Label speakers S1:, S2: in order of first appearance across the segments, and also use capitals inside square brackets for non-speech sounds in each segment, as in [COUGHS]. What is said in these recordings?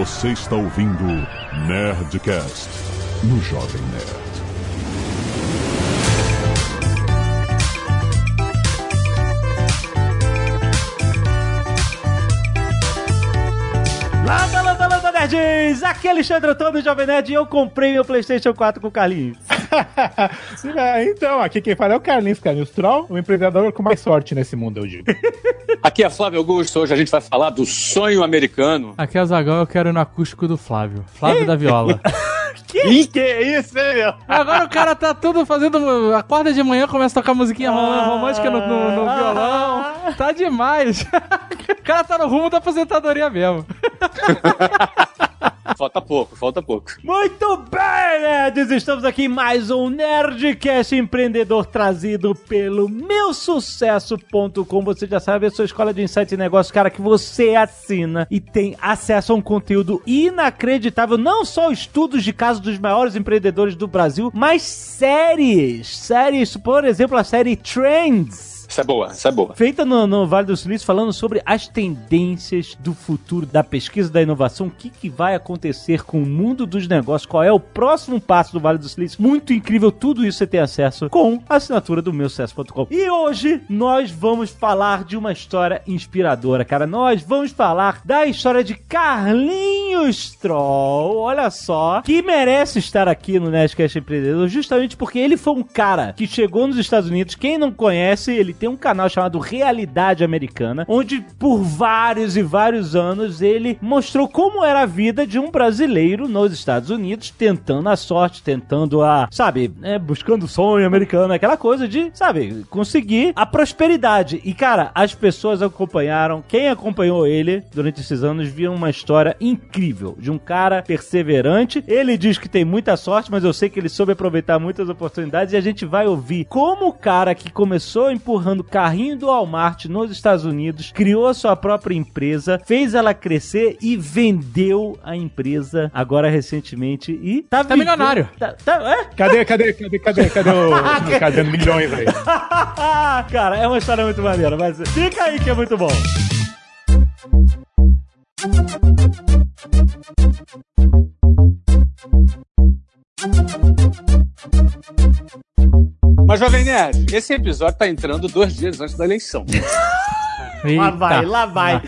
S1: Você está ouvindo Nerdcast no Jovem Nerd.
S2: Landa, landa, landa, nerds! Aqui é Alexandre Antônio, Jovem Nerd, e eu comprei meu PlayStation 4 com o Carlinhos. [LAUGHS]
S3: É, então, aqui quem fala é o Carlinhos, Carlinhos Troll, o empreendedor com mais sorte nesse mundo, eu digo. [LAUGHS]
S4: Aqui é Flávio Augusto, hoje a gente vai falar do sonho americano.
S5: Aqui é o Zagão, eu quero ir no acústico do Flávio. Flávio da Viola. [LAUGHS]
S4: Que, que isso, hein, meu?
S5: Agora o cara tá todo fazendo. Acorda de manhã, começa a tocar musiquinha romântica no, no- no violão. Tá demais. O cara tá no rumo da aposentadoria mesmo.
S4: Falta pouco, falta pouco.
S2: Muito bem, nerds! Estamos aqui em mais um Nerdcast empreendedor trazido pelo meusucesso.com. Você já sabe, a sua escola de insight e negócio, cara, que você assina e tem acesso a um conteúdo inacreditável. Não só estudos de casos dos maiores empreendedores do Brasil, mas séries. Séries, por exemplo, a série Trends.
S4: Essa é boa, essa é boa.
S2: Feita no, no Vale do Silício, falando sobre as tendências do futuro da pesquisa da inovação, o que, que vai acontecer com o mundo dos negócios, qual é o próximo passo do Vale do Silício. Muito incrível, tudo isso você tem acesso com a assinatura do meucesso.com. E hoje nós vamos falar de uma história inspiradora, cara. Nós vamos falar da história de Carlinhos Troll, olha só, que merece estar aqui no Nerdcast Empreendedor, justamente porque ele foi um cara que chegou nos Estados Unidos. Quem não conhece, ele tem um canal chamado Realidade Americana, onde por vários e vários anos ele mostrou como era a vida de um brasileiro nos Estados Unidos, tentando a sorte, tentando a, sabe, é, buscando o sonho americano, aquela coisa de, sabe, conseguir a prosperidade. E cara, as pessoas acompanharam, quem acompanhou ele durante esses anos viu uma história incrível de um cara perseverante. Ele diz que tem muita sorte, mas eu sei que ele soube aproveitar muitas oportunidades e a gente vai ouvir como o cara que começou empurrando carrinho do Walmart nos Estados Unidos, criou a sua própria empresa, fez ela crescer e vendeu a empresa agora recentemente e tá,
S5: Tá milionário.
S2: Tá, tá- é?
S3: Cadê, cadê, cadê, cadê, cadê o [LAUGHS] cadê milhões aí? [LAUGHS]
S2: Cara, é uma história muito maneira, mas fica aí que é muito bom.
S4: Mas, Jovem Nerd, esse episódio tá entrando dois dias antes da eleição. [LAUGHS]
S2: Lá vai,
S5: Eita.
S2: lá vai.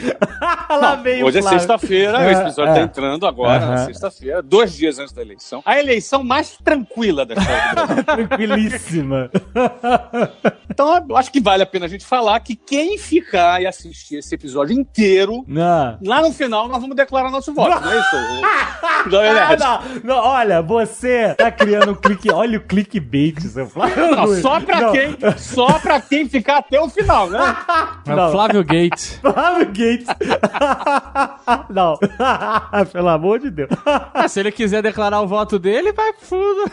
S2: lá [LAUGHS] vem
S4: Hoje
S2: o
S4: é
S2: Flávio.
S4: sexta-feira, esse episódio
S3: é.
S4: tá entrando agora, na sexta-feira, dois dias antes da eleição. A eleição mais tranquila da história. [LAUGHS]
S2: Tranquilíssima.
S4: Então, eu acho que vale a pena a gente falar que quem ficar e assistir esse episódio inteiro,
S2: Não.
S4: lá no final nós vamos declarar nosso voto, não é isso? [LAUGHS] Jovem
S2: Ah,
S4: Nerd?
S2: não, não, olha, você tá criando um clique. Olha o clickbait, seu Flávio.
S4: Não, só pra
S2: Não,
S4: quem, só pra quem ficar até o final, né?
S5: É
S2: Não.
S5: o Flávio Gates. [LAUGHS]
S2: Flávio Gates. [LAUGHS] não. [LAUGHS] Pelo amor de Deus.
S5: Ah, se ele quiser declarar o voto dele, vai pro fundo.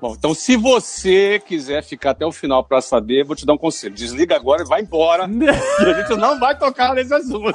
S4: Bom, então se você quiser ficar até o final pra saber, vou te dar um conselho. Desliga agora e vai embora. e a gente não vai tocar nesse assunto.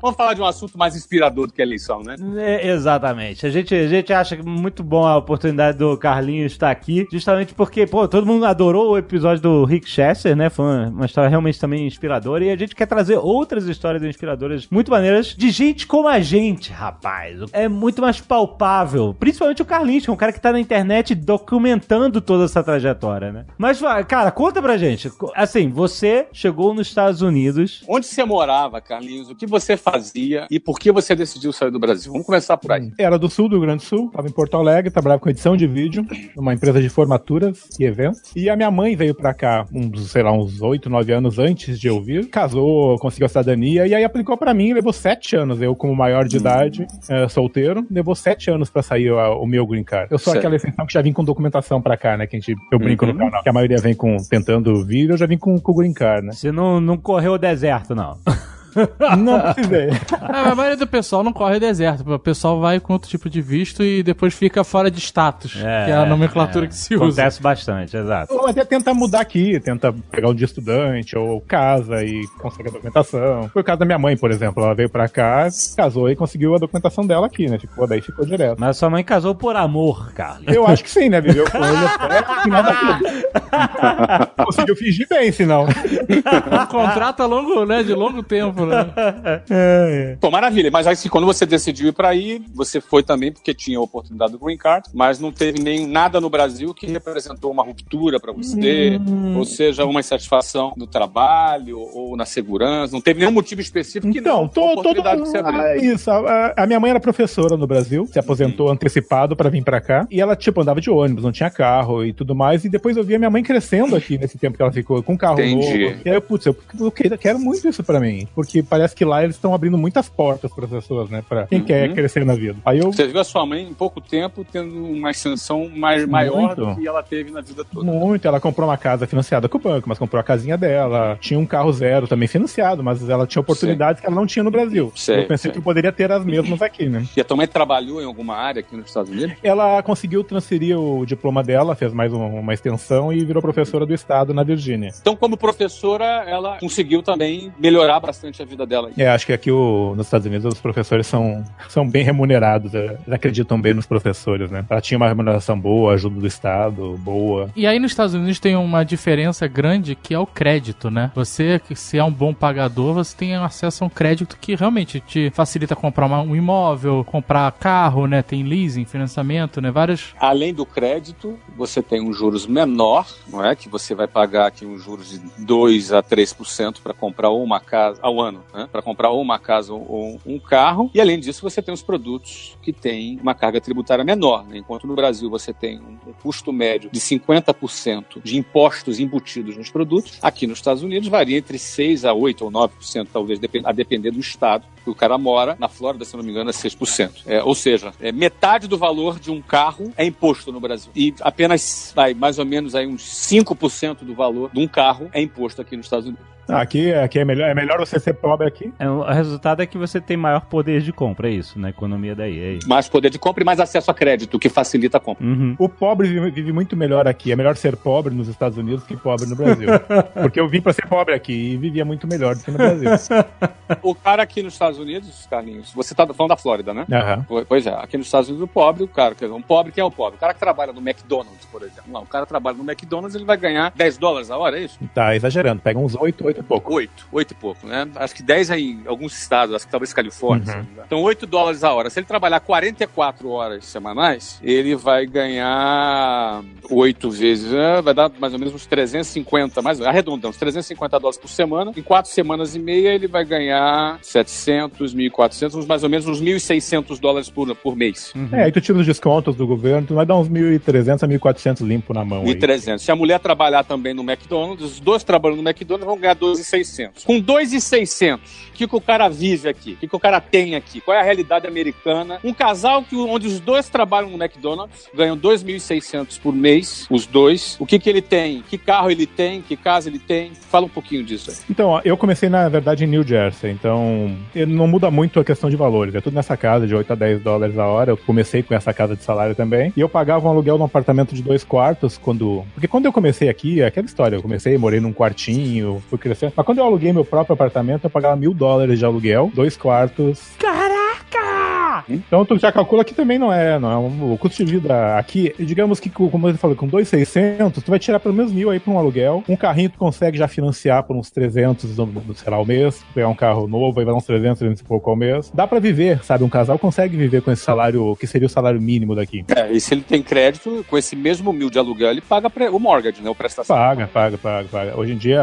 S4: Vamos falar de um assunto mais inspirador do que a eleição, né?
S2: é, exatamente. A gente, a gente acha muito bom a oportunidade do Carlinhos estar aqui, justamente porque, pô, todo mundo adorou o episódio do Rick Chester, né? Foi uma, uma história realmente também inspiradora e a gente quer trazer outras histórias inspiradoras muito maneiras de gente como a gente, rapaz. É muito mais palpável, principalmente o Carlinhos, que é um cara que tá na internet documentando toda essa trajetória, né? Mas, cara, conta pra gente. Assim, você chegou nos Estados Unidos
S4: Onde você morava, Carlinhos? O que você fazia e por que você decidiu sair do Brasil? Vamos começar por aí.
S3: Era do sul do Rio Grande do Sul, tava em Porto Alegre, trabalhava com edição de vídeo, numa empresa de formaturas e eventos. E a minha mãe veio pra cá, uns, sei lá, uns 8, 9 anos antes de eu vir, casou, conseguiu a cidadania e aí aplicou pra mim, levou 7 anos. Eu, como maior de idade, eh, solteiro, levou 7 anos pra sair o, o meu green card. Eu sou
S4: Certo.
S3: aquela exceção que já vim com documentação pra cá, né? Que a gente, eu brinco
S4: Uhum.
S3: no canal, que a maioria vem com tentando vir, eu já vim com, com o green card, né?
S2: Você não, não correu o deserto, não. [LAUGHS]
S3: Não precisei.
S5: Ah, a maioria do pessoal não corre deserto. O pessoal vai com outro tipo de visto e depois fica fora de status, que é a nomenclatura que se usa.
S2: Acontece bastante, exato.
S3: Ou até tenta mudar aqui, tenta pegar um de estudante, ou casa e consegue a documentação. Foi o caso da minha mãe, por exemplo. Ela veio pra cá, casou e conseguiu a documentação dela aqui, né? Ficou, daí ficou direto.
S2: Mas sua mãe casou por amor, Carlos.
S3: Eu acho que sim, né? Viveu com ele até o final da vida. [LAUGHS] Conseguiu fingir bem, senão. [LAUGHS]
S5: Um contrato a longo, né? De longo tempo, né?
S4: Pô, maravilha. Mas aí, assim, quando você decidiu ir pra aí, você foi também porque tinha a oportunidade do Green Card, mas não teve nem nada no Brasil que representou uma ruptura pra você, ou seja, uma insatisfação no trabalho ou na segurança. Não teve nenhum motivo específico que
S3: Então,
S4: não. a
S3: todo.
S4: oportunidade que você abriu.
S3: Ah, isso. A, a minha mãe era professora no Brasil, se aposentou antecipado pra vir pra cá. E ela, tipo, andava de ônibus, não tinha carro e tudo mais. E depois eu vi a minha mãe crescendo aqui nesse tempo que ela ficou com um carro
S4: Entendi.
S3: novo. E aí putz, eu, eu quero- muito isso pra mim. Porque parece que lá eles estão abrindo muitas portas para as pessoas, né? Pra quem
S4: Uhum.
S3: quer crescer na vida. Aí eu.
S4: Você viu a sua mãe em pouco tempo tendo uma ascensão mais, maior do
S3: Muito.
S4: que ela teve na vida toda.
S3: Muito, ela comprou uma casa financiada com o banco, mas comprou a casinha dela. Tinha um carro zero também financiado, mas ela tinha oportunidades que ela não tinha no Brasil.
S4: Sei,
S3: eu pensei
S4: sei.
S3: que eu poderia ter as mesmas aqui, né?
S4: E a tua mãe trabalhou em alguma área aqui nos Estados Unidos?
S3: Ela conseguiu transferir o diploma dela, fez mais um- uma extensão e virou professora do estado na Virgínia.
S4: Então, como professora, ela conseguiu também melhorar bastante a vida dela.
S3: É, acho que aqui o- nos Estados Unidos os professores são, são bem remunerados, é, eles acreditam bem nos professores, né? Ela tinha uma remuneração boa, ajuda do estado, boa.
S5: E aí nos Estados Unidos tem uma diferença grande que é o crédito, né? Você, que se é um bom pagador, você tem acesso a um crédito que realmente te facilita comprar uma- um imóvel, comprar carro, né? Tem leasing, financiamento, né? Várias.
S4: Além do crédito, você tem um juros menor, não é? Que você vai pagar aqui uns juros de 2 a 3% para comprar uma casa ao ano, né? Para comprar ou uma casa ou um carro. E além disso, você tem os produtos que têm uma carga tributária menor, né? Enquanto no Brasil você tem um, um custo médio de 50% de impostos embutidos nos produtos, aqui nos Estados Unidos varia entre 6 a 8 ou 9%, talvez, a depender do estado que o cara mora. Na Flórida, se não me engano, é 6%. É, ou seja, é, metade do valor de um carro é imposto no Brasil. E apenas, vai, mais ou menos aí uns 5% do valor de um carro é imposto aqui nos Estados Unidos.
S3: Ah, aqui, aqui é, melhor, é melhor você ser pobre aqui.
S2: É, o resultado é que você tem maior poder de compra, é isso, na economia daí. É isso.
S4: Mais poder de compra e mais acesso a crédito, que facilita a compra.
S2: Uhum.
S3: O pobre vive, vive muito melhor aqui. É melhor ser pobre nos Estados Unidos que pobre no Brasil. [LAUGHS] Porque eu vim pra ser pobre aqui e vivia muito melhor do que no Brasil.
S4: O cara aqui nos Estados Unidos, Carlinhos, você tá falando da Flórida, né? Po- Pois é, aqui nos Estados Unidos o pobre, o cara, quer dizer, um pobre que é o pobre. O cara que trabalha no McDonald's, por exemplo. Não, o cara trabalha no McDonald's, ele vai ganhar 10 dólares a hora, é isso?
S3: Tá exagerando. Pega uns 8, 8 e pouco.
S4: 8, 8 e pouco, né? Acho que 10 aí em alguns estados, acho que talvez Califórnia.
S3: Uhum.
S4: Então 8 dólares a hora. Se ele trabalhar 44 horas semanais, ele vai ganhar 8 vezes, né? vai dar mais ou menos uns 350, mais arredondando, uns 350 dólares por semana. Em 4 semanas e meia ele vai ganhar 700, 1.400, uns mais ou menos uns 1.600 dólares por, por mês.
S3: É, aí tu tira os descontos do governo, tu vai dar uns 1.300 a 1.400 limpo na mão. aí.
S4: 1.300. Se a mulher trabalhar também no McDonald's, os dois trabalhando no McDonald's vão ganhar 2.600. Com 2.600, o que, que o cara vive aqui? O que, que o cara tem aqui? Qual é a realidade americana? Um casal que, onde os dois trabalham no McDonald's, ganham 2.600 por mês, os dois. O que, que ele tem? Que carro ele tem? Que casa ele tem? Fala um pouquinho disso aí.
S3: Então, eu comecei, na verdade, em New Jersey, então não muda muito a questão de valores. É tudo nessa casa de 8 a 10 dólares a hora. Eu comecei com essa casa de salário também. E eu pagava um aluguel num apartamento de dois quartos quando. Porque quando eu comecei aqui, é aquela história, eu comecei, morei num quartinho, fui crescendo. Mas quando eu aluguei meu próprio apartamento, eu pagava mil dólares de aluguel, dois quartos. Então tu já calcula que também não é, não é um, o custo de vida aqui, digamos que com- como eu falei, com 2,600, tu vai tirar pelo menos mil aí pra um aluguel. Um carrinho tu consegue já financiar por uns 300, no- no- sei lá, ao mês, pegar um carro novo, aí vai dar uns 300, 300 e pouco ao mês. Dá pra viver, sabe? Um casal consegue viver com esse salário, que seria o salário mínimo daqui.
S4: É, e se ele tem crédito, com esse mesmo mil de aluguel, ele paga o mortgage, né? O prestação.
S3: Paga, paga, paga, paga. Hoje em dia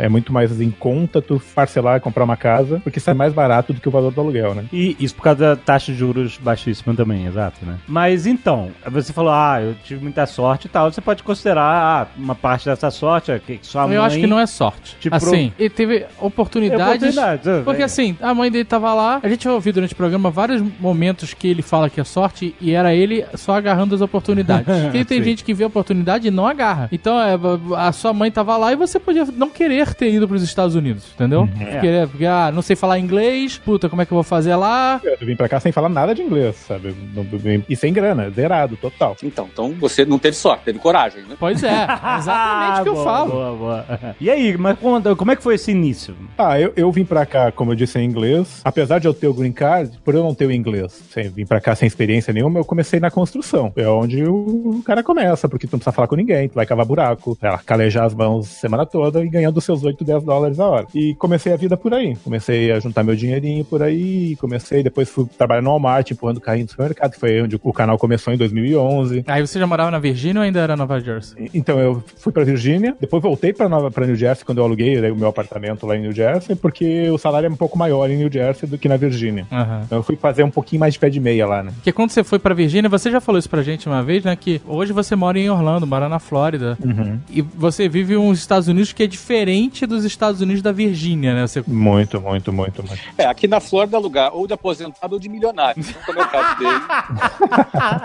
S3: é muito mais em conta tu parcelar e comprar uma casa, porque isso é mais barato do que o valor do aluguel, né?
S2: E isso por causa da taxa de juros baixíssima também, exato, né? Mas então, você falou, ah, eu tive muita sorte e tal. Você pode considerar ah, uma parte dessa sorte, é que sua mãe...
S5: Eu acho que não é sorte.
S2: Te
S5: assim, ele teve oportunidades.
S2: Oportunidades,
S5: Porque
S2: é.
S5: assim, a mãe dele tava lá, a gente vai ouvir durante o programa vários momentos que ele fala que é sorte e era ele só agarrando as oportunidades. Porque [LAUGHS] tem
S2: Sim.
S5: gente que vê a oportunidade e não agarra. Então, é, a sua mãe tava lá e você podia não querer ter ido pros Estados Unidos, entendeu?
S2: É.
S5: Querer, porque, ah, não sei falar inglês, puta, como é que eu vou fazer lá?
S3: Eu vim pra cá sem falar nada de inglês, sabe? E sem grana, zerado, total.
S4: Então, então você não teve sorte, teve coragem, né?
S5: Pois é, [LAUGHS] exatamente o que eu
S2: boa,
S5: falo.
S2: Boa, boa. E aí, mas como, como é que foi esse início?
S3: Ah, eu, eu vim pra cá, como eu disse, em inglês. Apesar de eu ter o green card, por eu não ter o inglês, sem, vim pra cá sem experiência nenhuma, eu comecei na construção. É onde o, cara começa, porque tu não precisa falar com ninguém, tu vai cavar buraco, calejar as mãos semana toda e ganhando seus 8, 10 dólares a hora. E comecei a vida por aí. Comecei a juntar meu dinheirinho por aí, comecei, depois fui trabalhar no Walmart, empurrando carrinho do supermercado, que foi onde o canal começou em 2011.
S5: Aí você já morava na Virgínia ou ainda era Nova Jersey?
S3: Então eu fui pra Virgínia, depois voltei pra, Nova, pra New Jersey quando eu aluguei né, o meu apartamento lá em New Jersey, porque o salário é um pouco maior em New Jersey do que na Virgínia.
S5: Uhum.
S3: Então eu fui fazer um pouquinho mais de pé de meia lá, né?
S5: Porque quando você foi pra Virgínia, você já falou isso pra gente uma vez, né? Que hoje você mora em Orlando, mora na Flórida.
S3: Uhum.
S5: E você vive uns Estados Unidos que é diferente dos Estados Unidos da Virgínia, né? Você...
S3: Muito, muito, muito, muito.
S4: É, aqui na Flórida é lugar ou de aposentado ou de milionário. Não é o caso dele.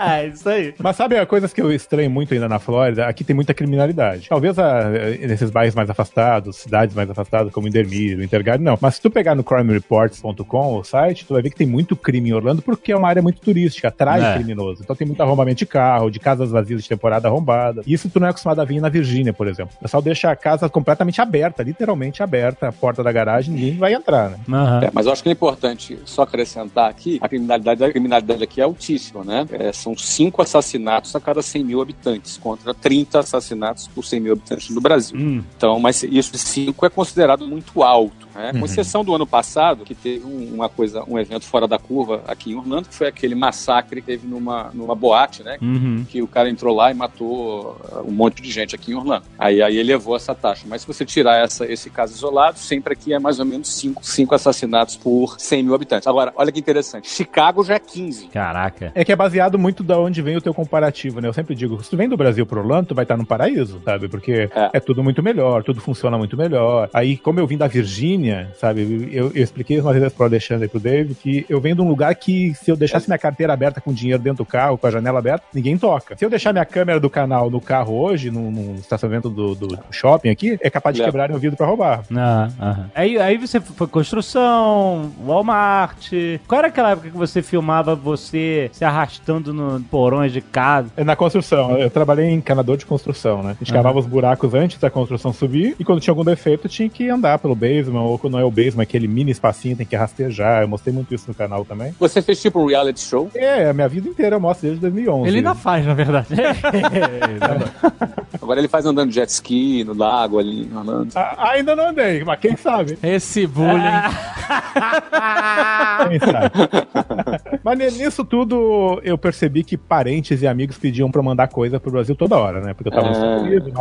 S4: [LAUGHS]
S2: é isso aí.
S3: Mas sabe a coisa que eu estranho muito ainda na Flórida? Aqui tem muita criminalidade. Talvez a, nesses bairros mais afastados, cidades mais afastadas, como Intermídio, Intergarden, não. Mas se tu pegar no crimereports.com, o site, tu vai ver que tem muito crime em Orlando porque é uma área muito turística, atrai é. criminoso. Então tem muito arrombamento de carro, de casas vazias de temporada arrombada. Isso tu não é acostumado a ver na Virgínia, por exemplo. O pessoal deixa a casa completamente aberta, literalmente aberta, a porta da garagem, ninguém vai entrar, né?
S2: Uhum.
S4: É, mas eu acho que é importante só acrescentar aqui, a criminalidade, a criminalidade aqui é altíssima, né? É, são cinco assassinatos a cada 100 mil habitantes, contra 30 assassinatos por 100 mil habitantes no Brasil.
S2: Hum.
S4: Então, mas isso de cinco é considerado muito alto. Né? Com exceção do ano passado, que teve um, uma coisa, um evento fora da curva aqui em Orlando, que foi aquele massacre que teve numa, numa boate, né?
S2: Uhum.
S4: Que o cara entrou lá e matou uh, um monte de gente aqui em Orlando. Aí, aí ele levou essa taxa. Mas se você tirar essa, esse caso isolado, sempre aqui é mais ou menos cinco, cinco assassinatos por 100 mil habitantes. Agora, olha que interessante. Chicago já é 15.
S2: Caraca.
S3: É que é baseado muito da onde vem o teu comparativo, né? Eu sempre digo, se tu vem do Brasil pro Orlando, tu vai estar no paraíso, sabe? Porque é. é tudo muito melhor, tudo funciona muito melhor. Aí, como eu vim da Virgínia, sabe? Eu, eu expliquei uma vez pro Alexandre e pro David que eu venho de um lugar que se eu deixasse minha carteira aberta com dinheiro dentro do carro, com a janela aberta, ninguém toca. Se eu deixar minha câmera do canal no carro hoje, num, num estacionamento do, do, shopping aqui, é capaz de é. quebrar o vidro pra roubar.
S2: Ah, ah. Aí, aí você foi construção, Walmart. Qual era aquela época que você filmava você se arrastando no porões de casa?
S3: É na construção. Eu trabalhei em canador de construção, né? A gente cavava os buracos antes da construção subir e quando tinha algum defeito tinha que andar pelo basement ou quando não é o basement, aquele mini espacinho tem que rastejar. Eu mostrei muito isso no canal também.
S4: Você fez tipo um reality show?
S3: É, a minha vida inteira eu mostro desde 2011.
S5: Ele ainda faz, na verdade. [LAUGHS]
S4: Agora ele faz andando jet ski no lago ali, andando.
S3: Ah, ainda não andei, mas quem sabe?
S5: Esse bullying.
S3: quem sabe? mas nisso tudo eu percebi que parentes e amigos pediam pra eu mandar coisa pro Brasil toda hora, né? Porque eu tava nos Estados Unidos.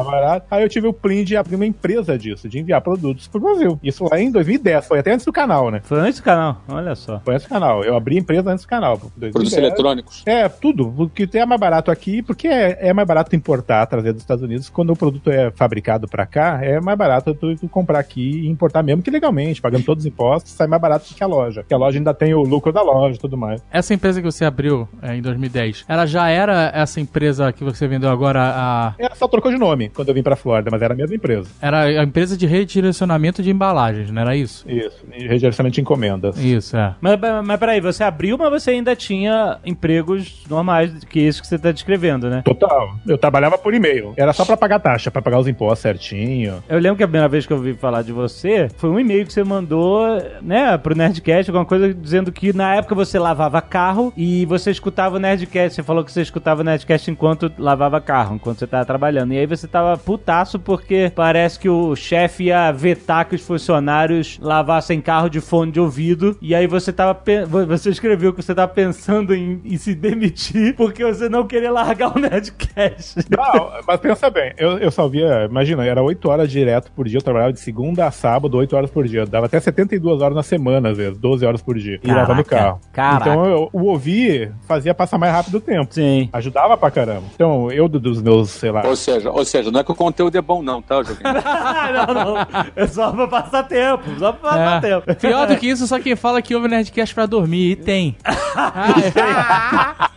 S3: Aí eu tive o plim de abrir uma empresa disso, de enviar produtos pro Brasil. Isso lá em 2010, foi até antes do canal, né?
S2: Foi antes do canal, olha só.
S3: Foi antes do canal. Eu abri a empresa antes do canal.
S4: Produtos eletrônicos?
S3: É, tudo. O que é mais barato aqui, porque é, é, mais barato importar, trazer dos Estados Unidos. Quando o produto é fabricado pra cá, é mais barato tu, tu comprar aqui e importar mesmo que legalmente, pagando todos os impostos, sai mais barato do que a loja. Porque a loja ainda tem o lucro da loja e tudo mais.
S5: Essa empresa que você abriu é, em 2010, ela já era essa empresa que você vendeu agora a.
S3: Ela só trocou de nome quando eu vim pra Flórida, mas era a mesma empresa.
S5: Era a empresa de redirecionamento de embalagens, não era isso?
S3: Isso, redirecionamento de encomendas.
S5: Isso, é.
S2: Mas, mas peraí, você abriu, mas você ainda tinha empregos normais, que é isso que você tá descrevendo, né?
S3: Total. Eu trabalhava por e-mail. Era só pra pagar taxa, pra pagar os impostos certinho.
S2: Eu lembro que a primeira vez que eu ouvi falar de você foi um e-mail que você mandou, né, pro Nerdcast, alguma coisa dizendo que na época você lavava carro e você escutava o Nerdcast. Você falou que você escutava o Nerdcast enquanto lavava carro, enquanto você tava trabalhando. E aí você tava putaço porque parece que o chefe ia vetar que os funcionários lavassem carro de fone de ouvido. E aí você tava. Você escreveu que você tava pensando em, em se demitir porque você não queria largar o Nerdcast.
S3: Não, mas pensa bem, eu, eu só via, imagina, era 8 horas direto por dia, eu trabalhava de segunda a sábado, 8 horas por dia. Dava até 72 horas na semana, às vezes, 12 horas por dia. E lavando carro.
S2: Caraca.
S3: Então eu, o ouvir fazia passar mais rápido o tempo.
S2: Sim.
S3: Ajudava pra caramba. Então, eu dos meus, sei lá.
S4: Ou seja, ou seja, não é que o conteúdo é bom, não, tá, Joaquim? [LAUGHS]
S2: não, não. É só pra passar tempo. Só pra é. tempo.
S5: Pior do que isso, só quem fala que ouve Nerdcast pra dormir. E tem. [LAUGHS] ah,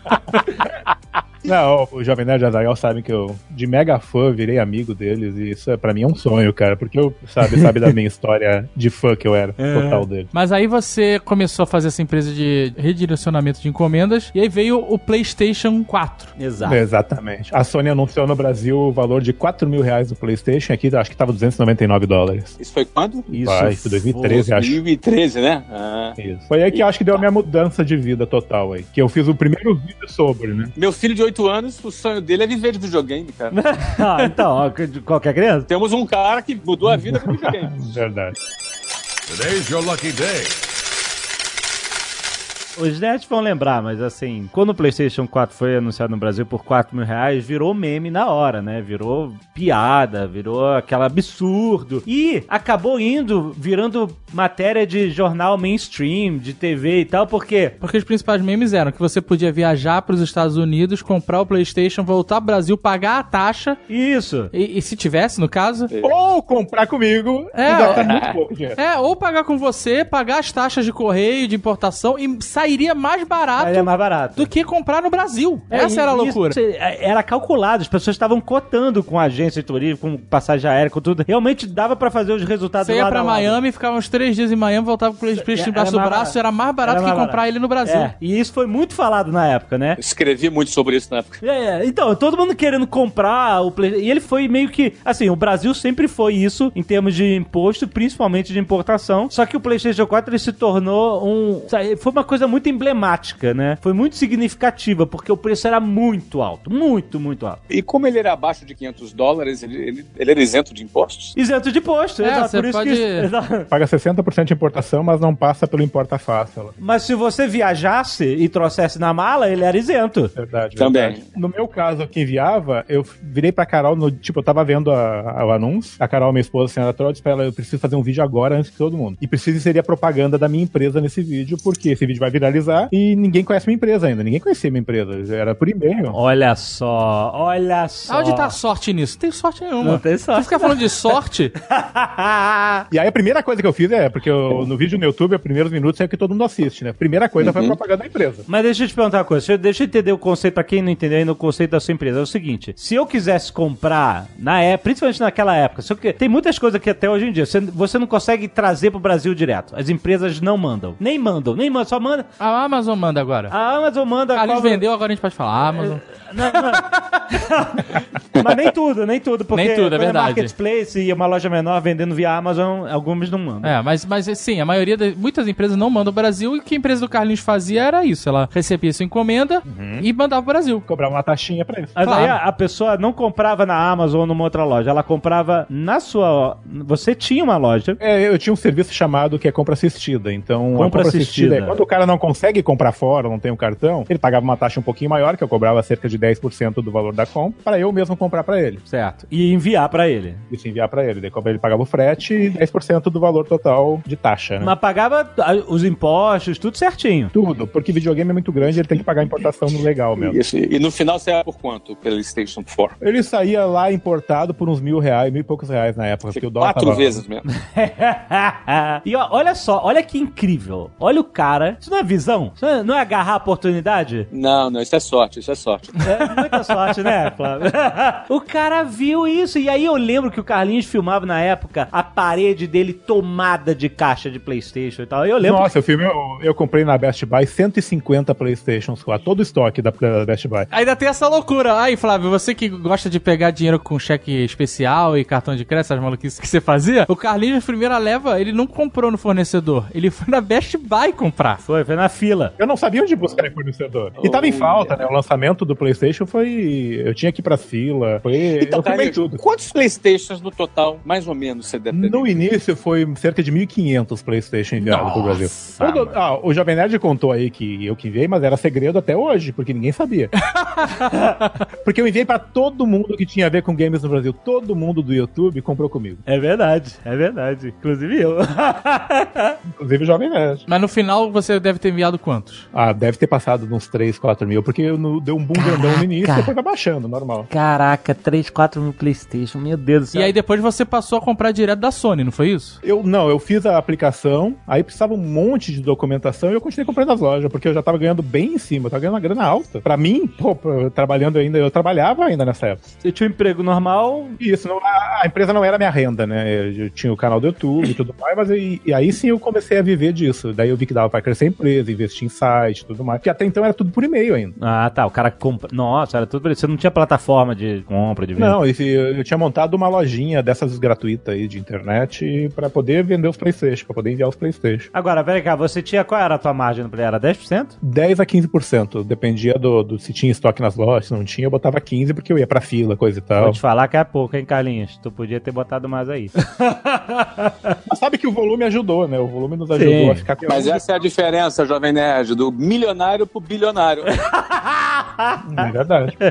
S5: é. [LAUGHS]
S3: Não, o Jovem Nerd e Azaghal sabem que eu, de mega fã, virei amigo deles e isso é, pra mim é um sonho, cara, porque eu, sabe, [LAUGHS] sabe da minha história de fã que eu era, total dele.
S5: Mas aí você começou a fazer essa empresa de redirecionamento de encomendas e aí veio o PlayStation 4.
S2: Exato.
S3: Exatamente. A Sony anunciou no Brasil o valor de 4 mil reais do PlayStation, aqui acho que tava 299 dólares.
S4: Isso foi quando?
S2: Isso
S3: Vai, foi 2013, acho.
S4: 2013, né? Ah.
S3: Isso. Foi aí que eu acho que deu a minha mudança de vida total aí. Que eu fiz o primeiro vídeo sobre, né?
S4: Meu filho de 8 anos, o sonho dele é viver de videogame, cara. [LAUGHS]
S2: ah, então, qualquer criança.
S4: Temos um cara que mudou a vida com videogame. [LAUGHS]
S3: Verdade.
S1: Today's your lucky day.
S2: Os nerds vão lembrar, mas assim, quando o PlayStation 4 foi anunciado no Brasil por 4 mil reais, virou meme na hora, né? Virou piada, virou aquela absurdo. E acabou indo, virando matéria de jornal mainstream, de TV e tal, porque
S5: Porque os principais memes eram que você podia viajar para os Estados Unidos, comprar o PlayStation, voltar pro Brasil, pagar a taxa.
S2: isso.
S5: E, e se tivesse, no caso,
S3: Ou comprar comigo
S5: É,
S3: e gastar muito pouco dinheiro.
S5: é, ou pagar com você, pagar as taxas de correio, de importação e sairia mais barato
S2: é mais barato.
S5: do que comprar no Brasil.
S2: É,
S5: Essa era a
S2: isso
S5: loucura.
S2: Era calculado, as pessoas estavam cotando com agência de turismo, com passagem aérea, com tudo. Realmente dava pra fazer os resultados
S5: Você ia
S2: lado
S5: pra. Miami, ficava uns três dias em Miami, voltava com o PlayStation
S2: Era
S5: embaixo do braço,
S2: barato.
S5: era mais barato
S2: Era
S5: que
S2: mais
S5: comprar
S2: barato.
S5: ele no Brasil.
S2: É, e isso foi muito falado na época, né?
S4: Escrevi muito sobre isso na época.
S2: É, então, todo mundo querendo comprar o Play... E ele foi meio que. Assim, o Brasil sempre foi isso em termos de imposto, principalmente de importação. Só que o PlayStation 4 ele se tornou um. Foi uma coisa muito emblemática, né? Foi muito significativa, porque o preço era muito alto. Muito, muito alto.
S4: E como ele era abaixo de 500 dólares, ele, ele, ele era isento de impostos?
S2: Isento de imposto,
S5: É,
S2: exato. Por isso
S5: pode-
S2: que. [LAUGHS] exato.
S3: Paga 60% de importação, mas não passa pelo importa fácil.
S2: Mas se você viajasse e trouxesse na mala, ele era isento.
S3: Verdade,
S4: Também.
S3: verdade. No meu caso, que enviava, eu virei pra Carol, no, tipo, eu tava vendo a- a- o anúncio. A Carol, minha esposa, a senhora Troll, disse pra ela, eu preciso fazer um vídeo agora antes de todo mundo. E preciso inserir a propaganda da minha empresa nesse vídeo, porque esse vídeo vai viralizar e ninguém conhece minha empresa ainda. Ninguém conhecia minha empresa. Era por e-mail.
S2: Olha só, olha só.
S5: Onde tá a sorte nisso? Não tem sorte nenhuma.
S2: Não tem sorte.
S5: Você fica falando de sorte, [LAUGHS]
S3: E aí a primeira coisa que eu fiz é, porque eu- no vídeo no YouTube, os primeiros minutos é o que todo mundo assiste, né? Primeira coisa foi a propaganda da empresa.
S2: Mas deixa eu te perguntar uma coisa. Deixa eu- eu entender o conceito, pra quem não entendeu ainda o conceito da sua empresa. É o seguinte: se eu quisesse comprar, na época, principalmente naquela época, só que tem muitas coisas que até hoje em dia você, você não consegue trazer pro Brasil direto. As empresas não mandam. Nem mandam, nem mandam, só manda.
S5: A Amazon manda agora.
S2: A Amazon manda.
S5: A Carlinhos
S2: cobra-
S5: vendeu, agora a gente pode falar. A Amazon.
S2: Não, não. [LAUGHS] Mas nem tudo, nem tudo. Porque
S5: Nem tudo, é
S2: quando
S5: verdade.
S2: marketplace e uma loja menor vendendo via Amazon, algumas não mandam.
S5: É, mas, mas sim, a maioria, de, muitas empresas não mandam ao Brasil e o que a empresa do Carlinhos fazia era isso. Ela recebia sua encomenda e mandava pro Brasil.
S3: Cobrar uma taxinha pra isso.
S2: Mas
S5: Claro.
S2: aí a, a pessoa não comprava na Amazon ou numa outra loja, ela comprava na sua. Você tinha uma loja.
S3: É, eu tinha um serviço chamado que é compra assistida. Então, a
S2: Compra assistida.
S3: é quando o cara não consegue comprar fora, não tem um cartão, ele pagava uma taxa um pouquinho maior, que eu cobrava cerca de 10% do valor da compra, para eu mesmo comprar para ele.
S2: Certo. E enviar pra ele.
S3: Isso enviar para ele. Daí ele pagava o frete e 10% do valor total de taxa, né?
S2: Mas pagava os impostos, tudo certinho.
S3: Tudo, porque videogame é muito grande, ele tem que pagar a importação no legal mesmo.
S4: Isso. E no final você por quanto? O PlayStation 4?
S3: Ele saía lá importado por uns mil reais, mil e poucos reais na época, porque o dólar
S4: Quatro
S3: tava...
S4: vezes mesmo. [LAUGHS]
S2: e ó, olha só, olha que incrível. Olha o cara. Isso não é visão? Isso não é, agarrar a oportunidade?
S4: Não, não, isso é sorte, isso é sorte.
S2: É muita sorte, né, Flávio? [LAUGHS] o cara viu isso. E aí eu lembro que o Carlinhos filmava na época a parede dele tomada de caixa de Playstation e tal. Eu lembro.
S3: Nossa, o filme eu, eu comprei na Best Buy 150 Playstations lá, todo o estoque da, da Best Buy.
S5: Ainda tem essa loucura. Aí, Flávio, você que gosta de pegar dinheiro com cheque especial e cartão de crédito, essas maluquices que você fazia, o Carlinhos, primeira leva, ele não comprou no fornecedor. Ele foi na Best Buy comprar.
S2: Foi, foi na fila.
S3: Eu não sabia onde buscar em fornecedor. E tava em falta, né? O lançamento do PlayStation foi. Eu tinha que ir pra fila. Foi.
S4: Então,
S3: eu
S4: cara,
S3: tudo.
S4: quantos Playstations no total, mais ou menos, você deve ter?
S3: No início foi cerca de 1.500 PlayStation enviados pro Brasil. Todo- ah, o Jovem Nerd contou aí que eu que enviei, mas era segredo até hoje, porque ninguém sabia. [LAUGHS] porque eu enviei pra todo mundo que tinha a ver com games no Brasil. Todo mundo do YouTube comprou comigo.
S2: É verdade, é verdade. Inclusive eu. [LAUGHS]
S3: Inclusive o Jovem Nerd.
S5: Mas no final você deve ter enviado quantos?
S3: Ah, deve ter passado uns 3, 4 mil, porque eu no- deu um boom grandão no início e depois vai baixando. normal.
S2: Caraca, 3, 4 no PlayStation, meu Deus do céu.
S5: E aí depois você passou a comprar direto da Sony, não foi isso?
S3: Eu não, eu fiz a aplicação, aí precisava um monte de documentação e eu continuei comprando nas lojas, porque eu já tava ganhando bem em cima, eu tava ganhando uma grana alta. Pra mim, pô, trabalhando ainda, eu trabalhava ainda nessa época.
S2: Você tinha um emprego normal,
S3: Isso, não, a, a empresa não era minha renda, né? Eu, eu tinha o canal do YouTube e tudo mais, mas e, e aí sim eu comecei a viver disso. Daí eu vi que dava pra crescer a empresa, investir em site e tudo mais. Porque até então era tudo por e-mail ainda.
S2: Ah, tá. O cara compra. Nossa, era tudo. por isso. Você não tinha plataforma de compra, de venda.
S3: Não, eu tinha montado uma lojinha dessas gratuitas aí de internet pra poder vender os Playstation, pra poder enviar os Playstation.
S2: Agora, peraí cá, você tinha. Qual era a tua margem no Play? Era 10%?
S3: 10 a 15%, dependia do, do se tinha estoque nas lojas, se não tinha, eu botava 15 porque eu ia pra fila, coisa e tal.
S2: Vou te falar que é pouco, hein, Carlinhos? Tu podia ter botado mais aí. [LAUGHS]
S3: Mas sabe que o volume ajudou, né? O volume nos ajudou
S2: Sim.
S3: a ficar
S4: Mas essa é a diferença, Jovem Nerd, do milionário pro bilionário.
S3: É verdade. [LAUGHS]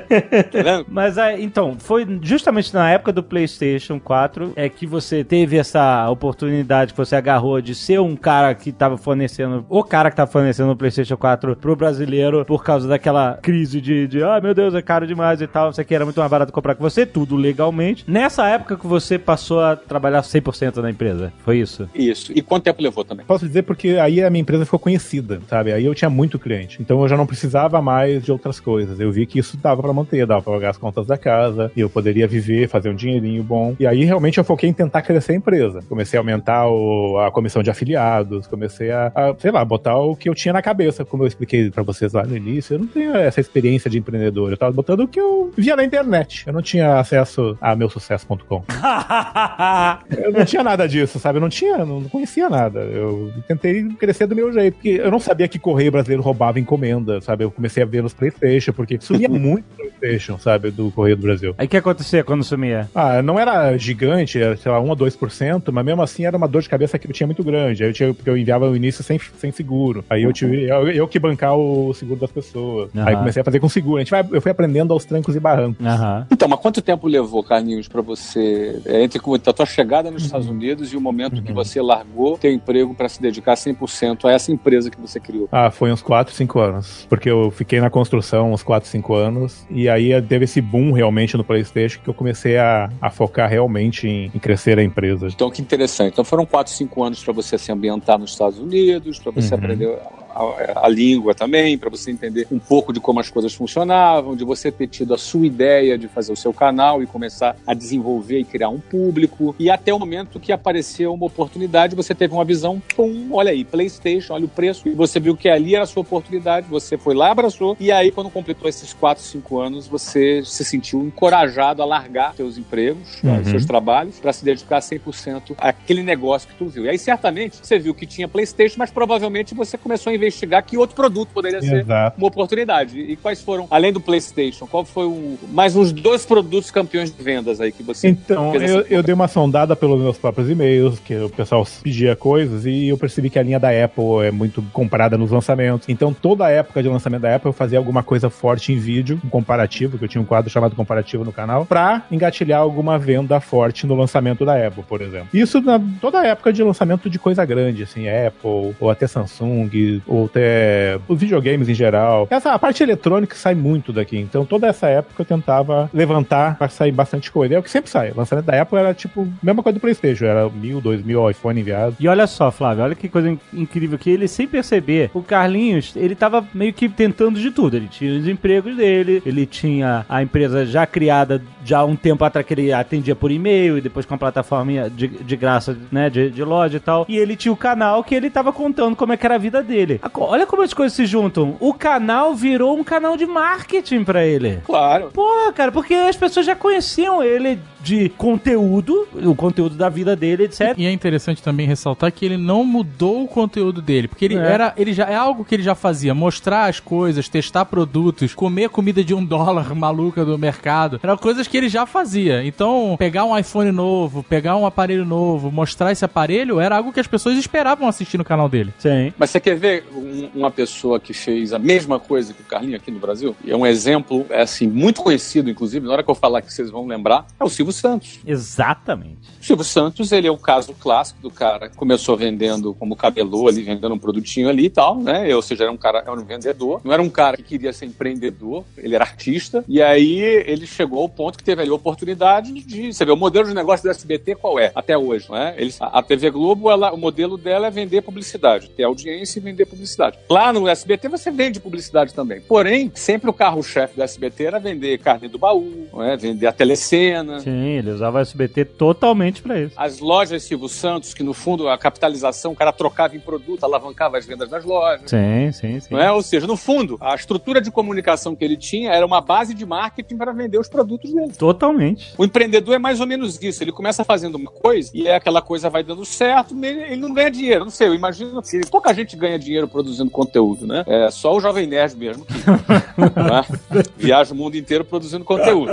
S4: Tá vendo?
S2: Mas é, então, foi justamente na época do PlayStation 4 é que você teve essa oportunidade que você agarrou de ser um cara que tava fornecendo, o cara que tava fornecendo o PlayStation 4 pro brasileiro por causa daquela crise de, de ah, meu Deus, é caro demais e tal, isso aqui era muito mais barato comprar com você, tudo legalmente. Nessa época que você passou a trabalhar 100% na empresa, foi isso?
S4: Isso. E quanto tempo levou também?
S3: Posso dizer porque aí a minha empresa ficou conhecida, sabe? Aí eu tinha muito cliente. Então eu já não precisava mais de outras coisas. Eu vi que isso dava pra manter, dava pra pagar as contas da casa, e eu poderia viver, fazer um dinheirinho bom. E aí realmente eu foquei em tentar crescer a empresa. Comecei a aumentar o- a comissão de afiliados, comecei a, a, sei lá, botar o que eu tinha na cabeça. Como eu expliquei pra vocês lá no início, eu não tenho essa experiência de empreendedor. Eu tava botando o que eu via na internet. Eu não tinha acesso a meusucesso.com. [LAUGHS] Eu não tinha nada disso, sabe? Eu não tinha, não conhecia nada. Eu tentei crescer do meu jeito, porque eu não sabia que correio brasileiro roubava encomenda, sabe? Eu comecei a ver nos PlayStation, porque sumia muito PlayStation, sabe? Do correio do Brasil.
S2: Aí o que acontecia quando sumia?
S3: Ah, não era gigante, era, sei lá, 1 a 2%, mas mesmo assim era uma dor de cabeça que eu tinha muito grande. Aí eu tinha, porque eu enviava no início sem, sem seguro. Aí eu tive eu, eu que bancar o seguro das pessoas.
S2: Aham.
S3: Aí comecei a fazer com seguro. A gente vai, eu fui aprendendo aos trancos e barrancos.
S2: Aham.
S4: Então, mas quanto tempo levou, Carlinhos, pra você, é, entre a tua chegada nos Estados Unidos e o momento que você largou teu emprego pra se dedicar 100% a essa empresa que você criou?
S3: Ah, foi uns 4, 5 anos. Porque eu fiquei na construção uns 4, 5 anos. E aí teve esse boom realmente no PlayStation que eu comecei a, a focar realmente em, em crescer a empresa.
S4: Então, que interessante. Então, foram 4, 5 anos para você se ambientar nos Estados Unidos, para você
S3: Uhum.
S4: aprender a, a- língua também, para você entender um pouco de como as coisas funcionavam, de você ter tido a sua ideia de fazer o seu canal e começar a desenvolver e criar um público. E até o momento que apareceu uma oportunidade, você teve uma visão, pum, olha aí, PlayStation, olha o preço, e você viu que ali era a sua oportunidade, você foi lá, abraçou, e aí, quando completou esses 4, 5 anos, você se sentiu encorajado a largar seus empregos,
S3: Uhum.
S4: seus trabalhos, para se dedicar 100% àquele negócio que tu viu. E aí, certamente, você viu que tinha PlayStation, mas provavelmente você começou a investigar que outro produto poderia ser
S3: Exato.
S4: uma oportunidade. E quais foram, além do PlayStation, qual foi o mais uns dois produtos campeões de vendas aí que você
S3: Então, eu, eu dei uma sondada pelos meus próprios e-mails, que o pessoal pedia coisas, e eu percebi que a linha da Apple é muito comprada nos lançamentos. Então, toda a época de lançamento da Apple, eu fazia alguma coisa forte em vídeo, um comparativo, que eu tinha um quadro chamado comparativo no canal, pra engatilhar alguma venda forte no lançamento da Apple, por exemplo. Isso na toda a época de lançamento de coisa grande, assim, Apple, ou até Samsung, ou até os videogames em geral. Essa a parte eletrônica sai muito daqui. Então, toda essa época eu tentava levantar pra sair bastante coisa. É o que sempre sai. O lançamento da Apple era tipo, mesma coisa do PlayStation, era mil, dois mil iPhone enviado.
S2: E olha só, Flávio, olha que coisa in- incrível que ele, sem perceber, o Carlinhos, ele tava meio que tentando de tudo. Ele tinha os empregos dele, ele tinha a empresa já criada já há um tempo atrás que ele atendia por e-mail e depois com a plataforma de, de graça, né, de, de loja e tal. E ele tinha o canal que ele tava contando como é que era a vida dele. Olha como as coisas se juntam. O canal virou um canal de marketing pra ele.
S4: Claro.
S2: Porra, cara, porque as pessoas já conheciam ele de conteúdo, o conteúdo da vida dele, etc.
S5: E é interessante também ressaltar que ele não mudou o conteúdo dele, porque ele
S2: É.
S5: era, ele já é algo que ele já fazia, mostrar as coisas, testar produtos, comer comida de um [LAUGHS] dólar maluca do mercado, eram coisas que ele já fazia. Então, pegar um iPhone novo, pegar um aparelho novo, mostrar esse aparelho, era algo que as pessoas esperavam assistir no canal dele.
S2: Sim.
S4: Mas você quer ver um- uma pessoa que fez a mesma coisa que o Carlinho aqui no Brasil? E é um exemplo, é assim, muito conhecido, inclusive, na hora que eu falar que vocês vão lembrar, é o Silvio Santos.
S2: Exatamente.
S4: O Silvio Santos, ele é o caso clássico do cara que começou vendendo como cabelô ali, vendendo um produtinho ali e tal, né? Ou seja, era um cara, era um vendedor. Não era um cara que queria ser empreendedor, ele era artista. E aí ele chegou ao ponto que teve ali a oportunidade de. Você vê, o modelo de negócio do SBT qual é? Até hoje, não é? Eles, a TV Globo, ela, o modelo dela é vender publicidade, ter audiência e vender publicidade. Lá no SBT você vende publicidade também. Porém, sempre o carro-chefe do SBT era vender carne do baú, não é? vender a telecena.
S2: Sim, ele usava o SBT totalmente pra isso.
S4: As lojas Silvio Santos, que no fundo a capitalização, o cara trocava em produto, alavancava as vendas das lojas.
S2: Sim, sim, sim.
S4: Não é? Ou seja, no fundo, a estrutura de comunicação que ele tinha era uma base de marketing para vender os produtos dele.
S2: Totalmente.
S4: O empreendedor é mais ou menos isso. Ele começa fazendo uma coisa e é aquela coisa vai dando certo, ele, ele não ganha dinheiro. Não sei, eu imagino que pouca gente ganha dinheiro produzindo conteúdo, né? É só o Jovem Nerd mesmo que né? [LAUGHS] viaja o mundo inteiro produzindo conteúdo.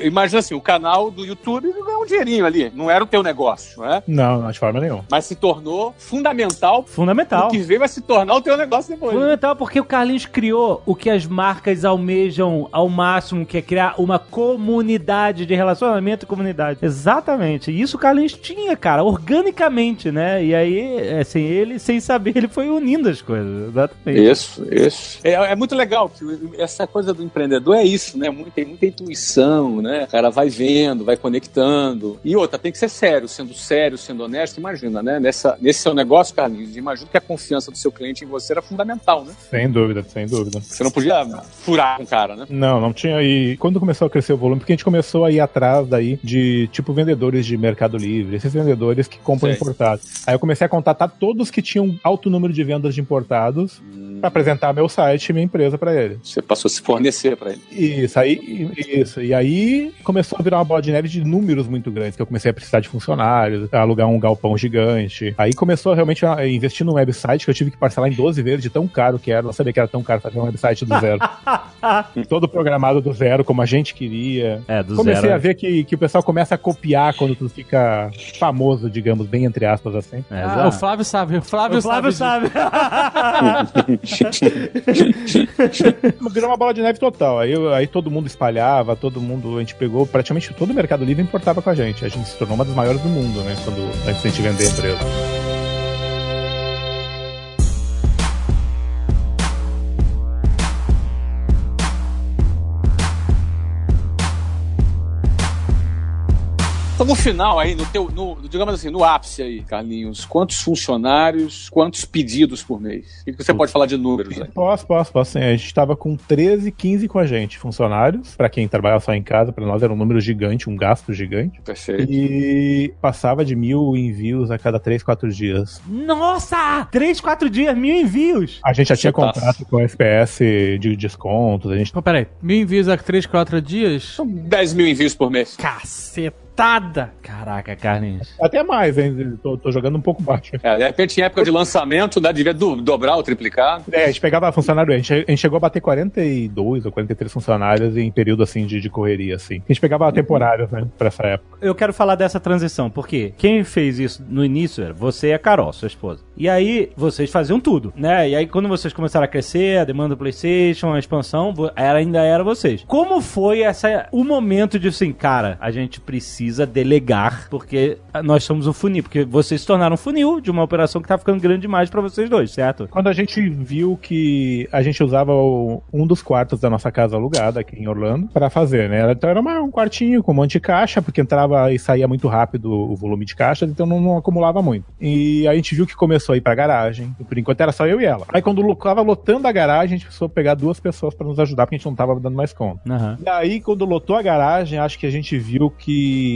S4: Imagina assim, o canal do YouTube ganha um dinheirinho ali. Não era o teu negócio, não é?
S3: Não, não, de forma nenhuma.
S4: Mas se tornou fundamental.
S2: Fundamental.
S4: O que veio vai se tornar o teu negócio depois.
S2: Fundamental porque o Carlinhos criou o que as marcas almejam ao máximo, que é criar uma comunidade de relacionamento e comunidade. Exatamente. E isso o Carlinhos tinha, cara, organicamente, né? E aí, assim, ele, sem saber, ele foi unindo as coisas. Exatamente.
S4: Isso, isso. É, é muito legal que essa coisa do empreendedor é isso, né? Tem muita intuição, né? O cara vai vendo, vai conectando. E outra, tem que ser sério, sendo sério, sendo honesto. Imagina, né? Nessa, nesse seu negócio, Carlinhos, imagina que a confiança do seu cliente em você era fundamental, né?
S3: Sem dúvida, sem dúvida.
S4: Você não podia furar com um cara, né?
S3: Não, não tinha. E quando começou a crescer o volume, porque a gente começou a ir atrás daí de, tipo, vendedores de Mercado Livre, esses vendedores que compram
S4: Sei.
S3: importado. Aí eu comecei a contatar todos que tinham alto número de vendas de importados pra apresentar meu site e minha empresa pra ele.
S4: Você passou a se fornecer para ele.
S3: Isso, aí, isso. E aí começou a virar uma bola de neve de números muito grandes, que eu comecei a precisar de funcionários, a alugar um galpão gigante. Aí começou realmente a investir num website que eu tive que parcelar em 12 vezes de tão caro que era. Não sabia que era tão caro fazer um website do zero. [LAUGHS] Todo programado do zero, como a gente queria.
S2: É, do
S3: Comecei
S2: zero.
S3: a ver que, que o pessoal começa a copiar quando tu fica famoso, digamos, bem entre aspas assim.
S2: É,
S5: Ah, o Flávio sabe, o Flávio,
S2: O Flávio
S5: sabe.
S2: sabe. [LAUGHS]
S3: Virou uma bola de neve total. Aí, aí todo mundo espalhava, todo mundo, a gente pegou, praticamente todo o Mercado Livre importava com a gente. A gente se tornou uma das maiores do mundo, né? Quando antes da gente vender a empresa.
S4: Então, no final aí, no teu, no, digamos assim, no ápice aí, Carlinhos, quantos funcionários, quantos pedidos por mês? O que você pode falar de números aí?
S3: Posso, posso, posso. Sim. A gente tava com 13, 15 com a gente, funcionários. Pra quem trabalha só em casa, pra nós era um número gigante, um gasto gigante.
S4: Perfeito.
S3: E passava de mil envios a cada 3, 4 dias.
S2: Nossa! Três, quatro dias, mil envios.
S3: A gente já tinha
S4: Você tá-
S3: contrato com a SPS de descontos, a gente
S5: Pô, peraí, mil envios a 3, 4 dias?
S4: São 10 mil envios por mês.
S5: Cacetada!
S2: Caraca, Carlinhos.
S3: até mais, hein? Tô, tô jogando um pouco baixo.
S4: É, de repente, em época de lançamento, né, devia do- dobrar ou triplicar.
S3: É, a gente pegava funcionário, a gente, a gente chegou a bater 42 ou 43 funcionários em período assim de, de correria, assim. A gente pegava temporários, né, pra essa época.
S2: Eu quero falar dessa transição, porque quem fez isso no início era você e a Carol, sua esposa. E aí, vocês faziam tudo, né? E aí, quando vocês começaram a crescer, a demanda do PlayStation, a expansão, era, ainda era vocês. Como foi essa, o momento de assim, cara, a gente precisa delegar, porque nós somos o funil, porque vocês se tornaram um funil de uma operação que tá ficando grande demais pra vocês dois, certo?
S3: Quando a gente viu que a gente usava o- um dos quartos da nossa casa alugada aqui em Orlando pra fazer, né? Então era uma- um quartinho com um monte de caixa, porque entrava e saía muito rápido o volume de caixas, então não, não acumulava muito. E a gente viu que começou a ir pra garagem. Por enquanto era só eu e ela. Aí quando tava lotando a garagem, a gente precisou pegar duas pessoas pra nos ajudar, porque a gente não tava dando mais conta.
S2: Aham.
S3: E aí, quando lotou a garagem, acho que a gente viu que.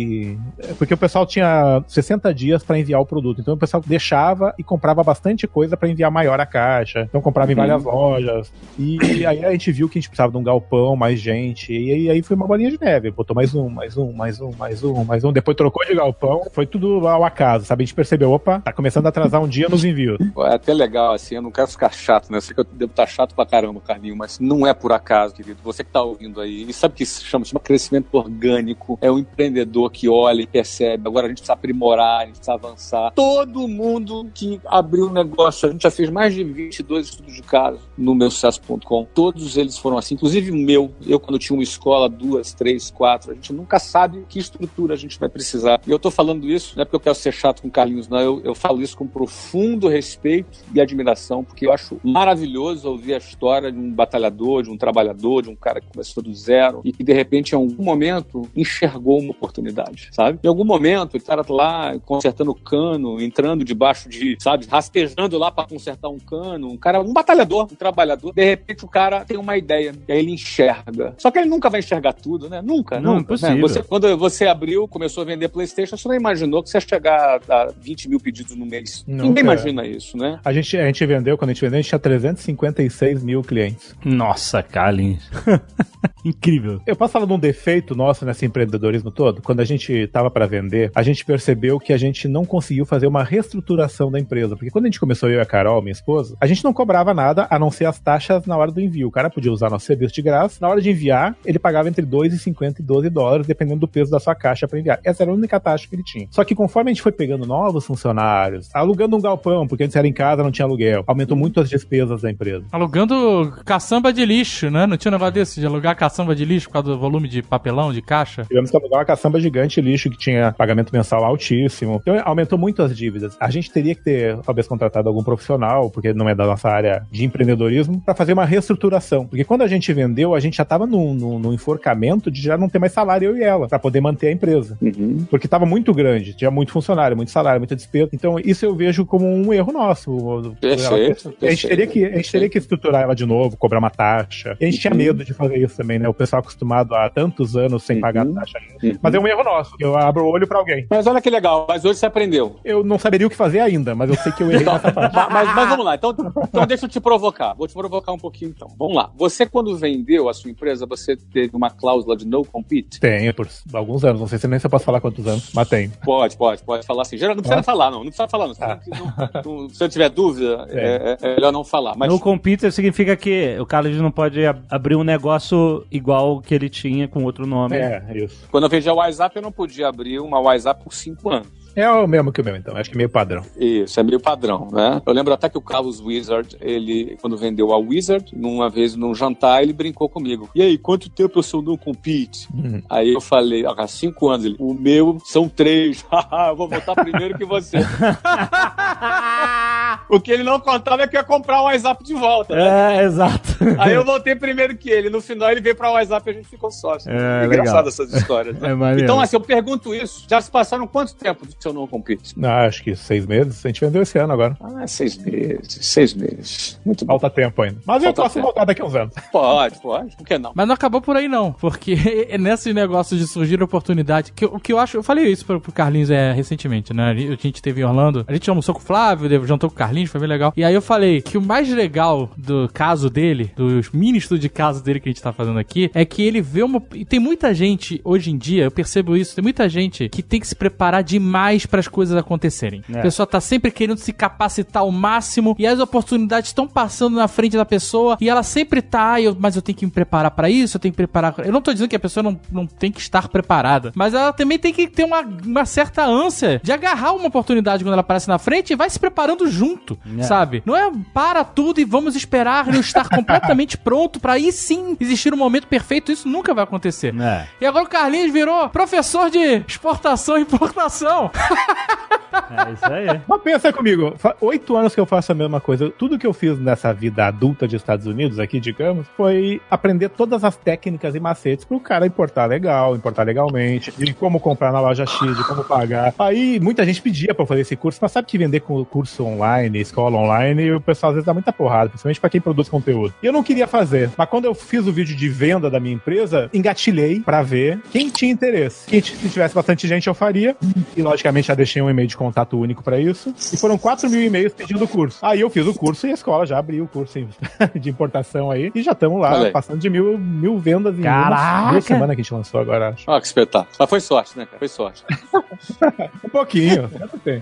S3: Porque o pessoal tinha 60 dias pra enviar o produto. Então o pessoal deixava e comprava bastante coisa pra enviar maior a caixa. Então comprava em
S4: Uhum.
S3: várias lojas. E [COUGHS] aí a gente viu que a gente precisava de um galpão, mais gente. E aí, aí foi uma bolinha de neve. Botou mais um, mais um, mais um, mais um, mais um. Depois trocou de galpão. Foi tudo ao acaso, sabe? A gente percebeu, opa, tá começando a atrasar um dia nos envios.
S4: É até legal, assim, eu não quero ficar chato, né? Eu sei que eu devo estar chato pra caramba, Carlinho, mas não é por acaso, querido. Você que tá ouvindo aí, e sabe o que se chama? Se chama crescimento orgânico. É o empreendedor empreendedor que olha e percebe, agora a gente precisa aprimorar, a gente precisa avançar. Todo mundo que abriu um negócio, a gente já fez mais de 22 estudos de caso no meu sucesso.com. Todos eles foram assim, inclusive o meu. Eu, quando tinha uma escola, duas, três, quatro, a gente nunca sabe que estrutura a gente vai precisar. E eu tô falando isso, não é porque eu quero ser chato com o Carlinhos, não. Eu, eu falo isso com profundo respeito e admiração, porque eu acho maravilhoso ouvir a história de um batalhador, de um trabalhador, de um cara que começou do zero e que de repente em algum momento enxergou uma oportunidade, sabe? Em algum momento o cara tá lá consertando o cano, entrando debaixo de, sabe, rastejando lá para consertar um cano, um cara, um batalhador, um trabalhador. De repente o cara tem uma ideia e aí ele enxerga. Só que ele nunca vai enxergar tudo, né? Nunca,
S2: Não,
S4: nunca. Né? Você, quando você abriu, começou a vender PlayStation, você não imaginou que você ia chegar a 20 mil pedidos no mês.
S3: Nunca.
S4: Ninguém imagina isso, né?
S3: A gente, a gente vendeu, quando a gente vendeu, a gente tinha 356 mil clientes.
S2: Nossa, Carlinhos. [LAUGHS] Incrível.
S3: Eu posso falar de um defeito nosso nesse empreendedorismo todo? Quando a gente tava para vender, a gente percebeu que a gente não conseguiu fazer uma reestruturação da empresa. Porque quando a gente começou, eu e a Carol, minha esposa, a gente não cobrava nada a não ser as taxas na hora do envio. O cara podia usar nosso serviço de graça. Na hora de enviar, ele pagava entre 2,50 e 12 dólares, dependendo do peso da sua caixa para enviar. Essa era a única taxa que ele tinha. Só que conforme a gente foi pegando novos funcionários, alugando um galpão, porque antes era em casa, não tinha aluguel, aumentou muito as despesas da empresa.
S5: Alugando caçamba de lixo, né? Não tinha um negócio desse de alugar caçamba de lixo por causa do volume de papelão, de caixa?
S3: Tivemos que alugar uma caçamba gigante lixo que tinha pagamento mensal altíssimo. Então aumentou muito as dívidas. A gente teria que ter, talvez, contratado algum profissional, porque não é da nossa área de empreendedorismo, para fazer uma reestruturação. Porque quando a gente vendeu, a gente já estava num, num, num enforcamento de já não ter mais salário, eu e ela, para poder manter a empresa.
S4: Uhum.
S3: Porque estava muito grande, tinha muito funcionário, muito salário, muita despesa. Então, isso eu vejo como um erro nosso.
S4: Perfeito,
S3: A gente teria que, a gente teria que estruturar ela de novo, cobrar uma taxa. E a gente tinha
S4: Uhum.
S3: medo de fazer isso também, né? O pessoal acostumado há tantos anos sem pagar
S4: Uhum.
S3: taxa.
S4: Uhum.
S3: Mas é um erro nosso. Eu abro o olho pra alguém.
S4: Mas olha que legal, mas hoje você aprendeu.
S3: Eu não saberia o que fazer ainda, mas eu sei que eu errei nessa parte.
S4: Ma- [LAUGHS] mas, mas vamos lá, então, então deixa eu te provocar. Vou te provocar um pouquinho então. Vamos lá. Você, quando vendeu a sua empresa, você teve uma cláusula de no compete?
S3: Tenho, por alguns anos. Não sei se nem se eu posso falar quantos anos, mas tem.
S4: Pode, pode, pode falar assim. Geral, não precisa
S3: Ah.
S4: falar, não. Não precisa falar, não. Se,
S3: Ah.
S4: não- não- se eu tiver dúvida, é, é melhor não falar. Mas
S2: No computer significa que o Carlos não pode ab- abrir um negócio igual que ele tinha com outro nome.
S3: É, isso.
S4: quando eu vendi a WhatsApp, eu não podia abrir uma WhatsApp por cinco anos.
S3: É o mesmo que o meu, então. Acho que é meio padrão.
S4: Isso, é meio padrão, né? Eu lembro até que o Carlos Wizard, ele, quando vendeu a Wizard, numa vez num jantar, ele brincou comigo. E aí, quanto tempo eu sou no compete?
S3: Uhum.
S4: Aí eu falei, há cinco anos, ele, o meu são três. [LAUGHS] Haha, eu vou votar primeiro que você. [LAUGHS] o que ele não contava é que eu ia comprar o WhatsApp de volta. né?
S2: É, exato.
S4: Aí eu voltei primeiro que ele. No final ele veio pra WhatsApp e a gente ficou sócio.
S2: É,
S4: Engraçado
S2: legal.
S4: essas histórias. né? [LAUGHS]
S2: É
S4: então, assim, eu pergunto isso. Já se passaram quanto tempo do seu não compete?
S3: Ah, acho que seis meses. A gente vendeu esse ano agora.
S4: Ah, seis meses. Seis meses. Muito bom.
S3: Falta tempo ainda. Mas eu
S4: Falta
S3: posso
S4: tempo.
S3: voltar daqui a uns anos.
S4: Pode, pode. Por que não?
S5: Mas não acabou por aí, não. Porque [LAUGHS] nesse negócio de surgir oportunidade, que, eu- o que eu acho. Eu falei isso pro, pro Carlinhos é, recentemente, né? A gente teve em Orlando. A gente almoçou com o Flávio, jantou com o Carlinhos, foi bem legal. E aí eu falei que o mais legal do caso dele, dos mini estudos de caso dele que a gente tá fazendo aqui, é que ele vê uma. E tem muita gente, hoje em dia, eu percebo isso, tem muita gente que tem que se preparar demais para as coisas acontecerem.
S2: É.
S5: A pessoa tá sempre querendo se capacitar ao máximo e as oportunidades estão passando na frente da pessoa e ela sempre tá, "Ah, eu- mas eu tenho que me preparar pra isso, eu tenho que preparar. Eu não tô dizendo que a pessoa não, não tem que estar preparada, mas ela também tem que ter uma, uma certa ânsia de agarrar uma oportunidade quando ela aparece na frente e vai se preparando junto,
S2: É.
S5: sabe? Não é para tudo e vamos esperar eu estar [LAUGHS] completamente pronto pra aí sim existir um momento perfeito, isso nunca vai acontecer.
S2: É,
S5: E agora o Carlinhos virou professor de exportação e importação. [LAUGHS]
S2: é isso aí.
S3: Mas pensa comigo, oito anos que eu faço a mesma coisa. Tudo que eu fiz nessa vida adulta de Estados Unidos, aqui, digamos, foi aprender todas as técnicas e macetes pro cara importar legal, importar legalmente, de como comprar na loja X, de como pagar. Aí muita gente pedia pra eu fazer esse curso, mas sabe que vender com curso online, escola online, o pessoal às vezes dá muita porrada, principalmente pra quem produz conteúdo. E eu não queria fazer. Mas quando eu fiz o vídeo de venda da minha empresa, engatilhei pra ver quem tinha interesse. Quem se tivesse bastante gente, eu faria. E logicamente já deixei um e-mail de contato único pra isso. E foram 4 mil e-mails pedindo o curso. Aí eu fiz o curso e a escola já abriu o curso [LAUGHS] de importação aí. E já estamos lá,
S4: aí.
S3: passando de mil, mil vendas em
S2: Caraca!
S3: duas semanas que a gente lançou agora, acho.
S4: Ah, que espetáculo. Mas foi sorte, né, cara? Foi sorte. [LAUGHS]
S3: Um pouquinho, tem.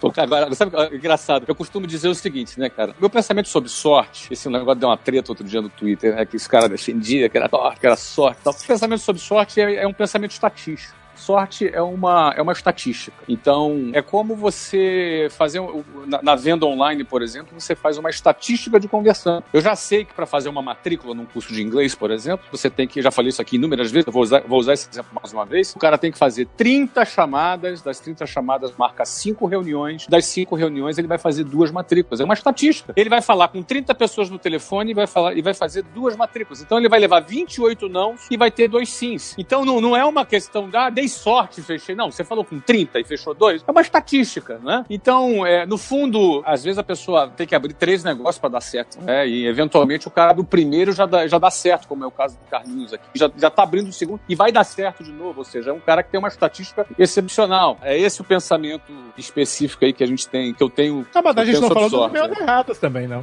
S4: Pô, Agora, sabe, é engraçado, eu costumo dizer o seguinte, né, cara? Meu pensamento sobre sorte, esse negócio deu uma treta outro dia no Twitter, né, que esse cara defendia que era, que era sorte e tal. Esse pensamento sobre sorte é, é um pensamento estatístico. Sorte é uma, é uma estatística. Então, é como você fazer. Na, na venda online, por exemplo, você faz uma estatística de conversão. Eu já sei que para fazer uma matrícula num curso de inglês, por exemplo, você tem que. Já falei isso aqui inúmeras vezes, vou usar, vou usar esse exemplo mais uma vez. O cara tem que fazer 30 chamadas, das 30 chamadas marca 5 reuniões, das 5 reuniões ele vai fazer duas matrículas. É uma estatística. Ele vai falar com 30 pessoas no telefone e vai, falar, e vai fazer duas matrículas. Então ele vai levar 28 não e vai ter dois sims. Então não, não é uma questão da dei sorte, fechei. Não, você falou com 30 e fechou dois. É uma estatística, né? Então, é, no fundo, às vezes a pessoa tem que abrir três negócios para dar certo. Né? E eventualmente o cara do primeiro já dá, já dá certo, como é o caso do Carlinhos aqui. Já, já tá abrindo o segundo e vai dar certo de novo. Ou seja, é um cara que tem uma estatística excepcional. É esse o pensamento específico aí que a gente tem, que eu tenho.
S3: Ah, mas a gente não falou
S4: sorte,
S3: dos meus
S4: né?
S3: errados também, não.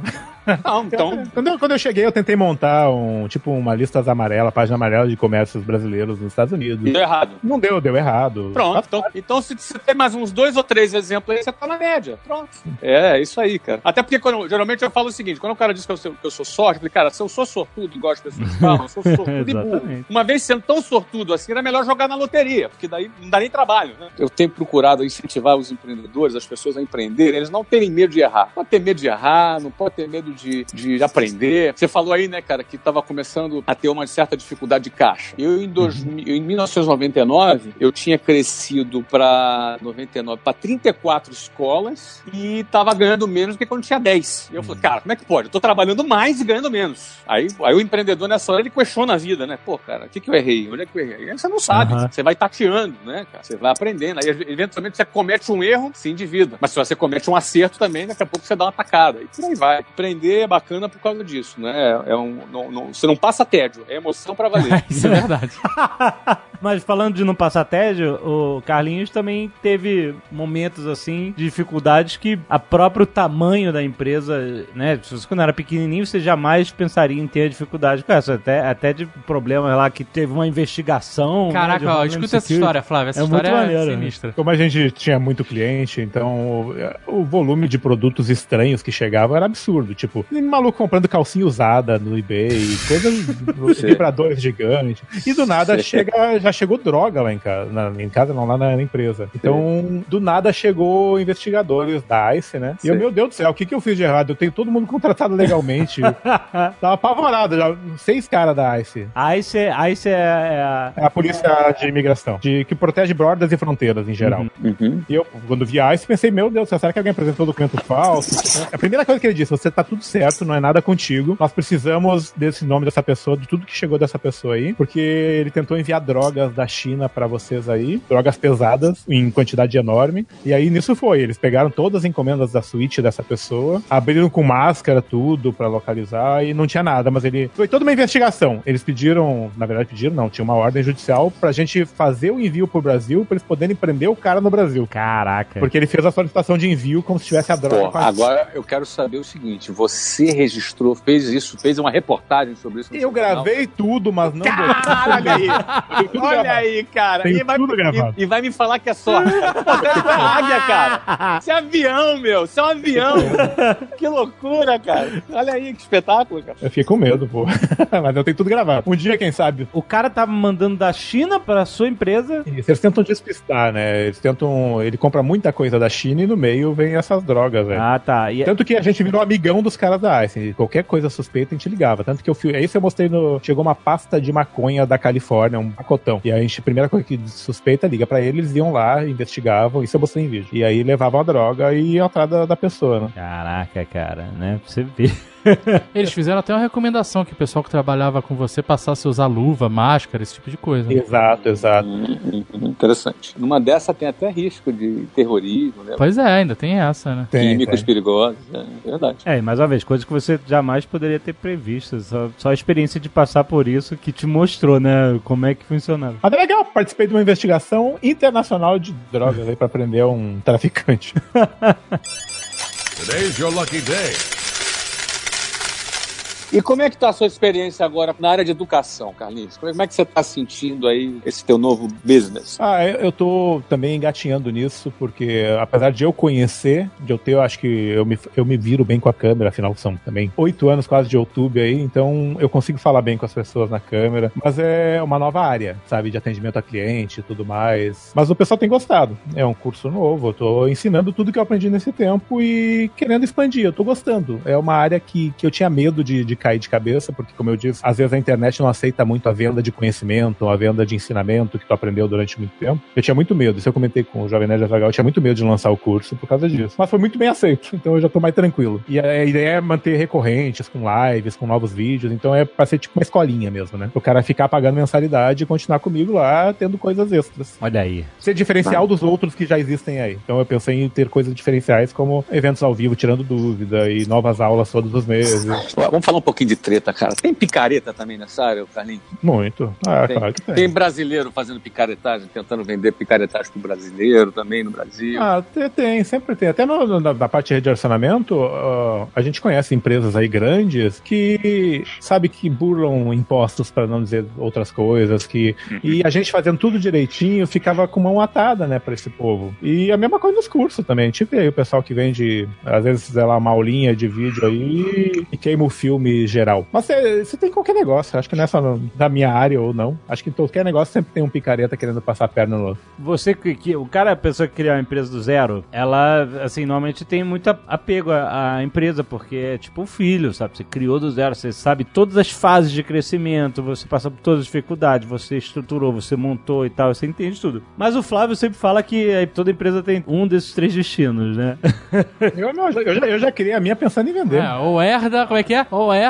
S4: Não, então. [LAUGHS]
S3: Quando eu, quando eu cheguei, eu tentei montar um, tipo, uma lista amarela, página amarela de comércios brasileiros nos Estados Unidos.
S4: Deu errado.
S3: Não deu, deu errado.
S4: Pronto. Então, então se você tem mais uns dois ou três exemplos aí, você tá na média. Pronto. É, é isso aí, cara. Até porque quando, geralmente eu falo o seguinte: quando o cara diz que eu sou, que eu sou sorte, eu falei, cara, se eu sou sortudo, igual as pessoas [LAUGHS] falam, eu sou sortudo e burro. Uma vez sendo tão sortudo assim, era melhor jogar na loteria, porque daí não dá nem trabalho, né? Eu tenho procurado incentivar os empreendedores, as pessoas a empreenderem, eles não terem medo de errar. Pode ter medo de errar, não pode ter medo de, de aprender. Você falou aí, né, cara, que estava começando a ter uma certa dificuldade de caixa. Eu, em, dois, em 1999, eu tinha crescido para 99 para 34 escolas e estava ganhando menos do que quando tinha 10. E eu falei, cara, como é que pode? Eu tô trabalhando mais e ganhando menos. Aí, aí o empreendedor nessa hora ele questiona a vida, né? Pô, cara, o que, que eu errei? Onde é que eu errei? Aí você não sabe.
S2: Aham.
S4: Você vai tateando, né, cara? Você vai aprendendo. Aí, eventualmente, você comete um erro, se endivida. Mas se você comete um acerto também, daqui a pouco você dá uma tacada. E por aí vai. Aprender é bacana por causa disso, né? É um, não, não- você não passa tédio, é emoção pra valer. [LAUGHS]
S5: Isso é verdade. [LAUGHS]
S2: Mas falando de não passar tédio, o Carlinhos também teve momentos assim, de dificuldades que a próprio tamanho da empresa, né? Se você quando era pequenininho, você jamais pensaria em ter dificuldade com essa. Até, até de problemas lá que teve uma investigação. né,
S5: Caraca, ó,
S2: Homeland
S5: escuta essa história, Flávio. Essa
S2: É muito
S5: história
S2: maneiro,
S5: é
S2: né?
S5: sinistra.
S3: Como a gente tinha muito cliente, então o, o volume de produtos estranhos que chegavam era absurdo. Tipo, maluco comprando calcinha usada no eBay, coisas, [LAUGHS] vibradores gigantes. E do nada chega, já chegou droga lá em casa, na, em casa não, lá na, na empresa. Então, do nada chegou investigadores da ICE, né? E eu,
S4: Sim.
S3: meu Deus do céu, o que, que eu fiz de errado? Eu tenho todo mundo contratado legalmente. [LAUGHS] Tava apavorado já, seis caras da ICE.
S2: Você aí você é, é a-
S3: É a polícia de imigração, de, que protege bordas e fronteiras em geral.
S4: Uhum.
S3: E eu, quando vi a ICE, pensei, meu Deus, do céu, será que alguém apresentou documento falso? A primeira coisa que ele disse, você tá tudo certo, não é nada contigo. Nós precisamos desse nome dessa pessoa, de tudo que chegou dessa pessoa aí, porque ele tentou enviar drogas da China pra vocês aí, drogas pesadas, em quantidade enorme. E aí nisso foi, eles pegaram todas as encomendas da suíte dessa pessoa, abriram com máscara tudo pra localizar e não tinha nada, mas ele foi toda uma investigação. Eles pediram, na verdade pediram não, tinha uma ordem judicial pra gente fazer o envio pro Brasil pra eles poderem prender o cara no Brasil.
S2: Caraca.
S3: Porque ele fez a solicitação de envio como se tivesse a droga.
S4: Pô,
S3: com a-
S4: agora eu quero saber o seguinte: você registrou, fez isso, fez uma reportagem sobre isso?
S3: Eu
S4: seu canal?
S3: gravei tudo, mas não
S4: Olha aí, olha aí, cara.
S3: Tem
S4: E vai,
S3: tudo gravado.
S4: e, e vai me falar que é sorte. Você é uma águia, cara. Você é avião, meu. Você é um avião. [LAUGHS] que loucura, cara. Olha aí, que espetáculo, cara.
S3: Eu fiquei com medo, pô. [LAUGHS] mas eu tenho tudo gravado. Um dia, quem sabe.
S2: O cara tava mandando da China pra sua empresa.
S3: Isso, eles tentam despistar, né? Eles tentam. Ele compra muita coisa da China e no meio vem essas drogas, velho.
S2: Ah, tá. E,
S3: Tanto que a gente virou amigão dos caras da ICE. Qualquer coisa suspeita a gente ligava. Tanto que eu fui. Esse eu mostrei no. Chegou uma pasta de maconha da Califórnia, um pacotão. E aí a gente, a primeira coisa que suspeita, liga pra eles, eles iam lá, investigavam. Isso eu mostrei em vídeo. E aí levavam a droga e iam atrás da, da pessoa, né?
S2: Caraca, cara, né? Pra você ver. [LAUGHS]
S5: Eles fizeram até uma recomendação que o pessoal que trabalhava com você passasse a usar luva, máscara, esse tipo de coisa. né?
S3: Exato, exato.
S4: Hum, hum, interessante. Numa dessa tem até risco de terrorismo, né?
S5: Pois é, ainda tem essa, né?
S3: Tem,
S4: Químicos
S3: tem.
S4: perigosos. É verdade.
S2: É, e mais uma vez, coisas que você jamais poderia ter previsto. Só, só a experiência de passar por isso que te mostrou, né? Como é que funcionava.
S3: Mas é legal, participei de uma investigação internacional de drogas aí pra prender um traficante.
S1: Today's your lucky day.
S4: E como é que tá a sua experiência agora na área de educação, Carlinhos? Como é que você tá sentindo aí esse teu novo business?
S3: Ah, eu, tô também engatinhando nisso, porque apesar de eu conhecer, de eu ter, eu acho que eu me, eu me viro bem com a câmera, afinal são também oito anos quase de YouTube aí, então eu consigo falar bem com as pessoas na câmera, mas é uma nova área, sabe, de atendimento a cliente e tudo mais. Mas o pessoal tem gostado. É um curso novo, eu tô ensinando tudo que eu aprendi nesse tempo e querendo expandir, eu tô gostando. É uma área que, que eu tinha medo de, de cair de cabeça, porque, como eu disse, às vezes a internet não aceita muito a venda de conhecimento, a venda de ensinamento que tu aprendeu durante muito tempo. Eu tinha muito medo, isso eu comentei com o Jovem Nerd Azaghal, eu tinha muito medo de lançar o curso por causa disso. Mas foi muito bem aceito, [LAUGHS] então eu já tô mais tranquilo. E a ideia é manter recorrentes, com lives, com novos vídeos, então é pra ser tipo uma escolinha mesmo, né? O cara ficar pagando mensalidade e continuar comigo lá, tendo coisas extras.
S2: Olha aí.
S3: Ser diferencial dos outros que já existem aí. Então eu pensei em ter coisas diferenciais como eventos ao vivo, tirando dúvida, e novas aulas todos os meses.
S4: Vamos falar um pouquinho de treta, cara. Tem picareta também nessa área, Carlinhos?
S3: Muito. Ah,
S4: Tem.
S3: claro que tem.
S4: Tem brasileiro fazendo picaretagem, tentando vender picaretagem pro brasileiro também no Brasil.
S3: Ah, tem, tem, sempre tem. Até no- na, na parte de redirecionamento, ah, a gente conhece empresas aí grandes que sabe que burlam impostos para não dizer outras coisas, que e a gente fazendo tudo direitinho ficava com mão atada, né, para esse povo. E a mesma coisa nos cursos também. A gente vê aí o pessoal que vende, às vezes, sei lá, uma aulinha de vídeo aí e queima o filme geral. Mas você tem em qualquer negócio, acho que não é só no- da minha área ou não. Acho que em qualquer negócio sempre tem um picareta querendo passar a perna no outro.
S2: Você que, que- o cara, a pessoa que cria uma empresa do zero, ela, assim, normalmente tem muito apego à, à empresa, porque é tipo um filho, sabe? Você criou do zero, você sabe todas as fases de crescimento, você passa por todas as dificuldades, você estruturou, você montou e tal, você entende tudo. Mas o Flávio sempre fala que toda empresa tem um desses três destinos, né?
S3: Eu, não, eu, já, eu já criei a minha pensando em vender.
S5: É, ou herda, como é que é? Ou herda,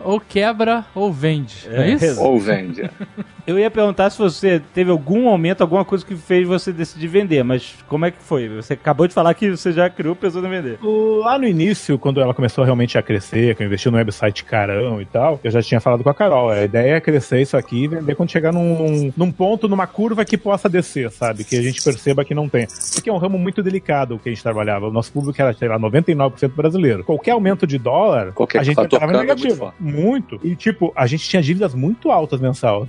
S5: ou quebra, ou vende. Não é,
S2: É,
S5: isso?
S4: Ou vende. [LAUGHS]
S2: Eu ia perguntar se você teve algum momento, alguma coisa que fez você decidir vender, mas como é que foi? Você acabou de falar que você já criou pensando em vender.
S3: Lá no início, quando ela começou realmente a crescer, que eu investi no website carão e tal, eu já tinha falado com a Carol. A ideia é crescer isso aqui e vender quando chegar num, num ponto, numa curva que possa descer, sabe? Que a gente perceba que não tem. Porque é um ramo muito delicado o que a gente trabalhava. O nosso público era, sei lá, 99% brasileiro. Qualquer aumento de dólar,
S4: Qualquer
S3: a gente
S4: fator
S3: entrava em
S4: câmbio é muito
S3: negativo. Muito. E, tipo, a gente tinha dívidas muito altas mensal.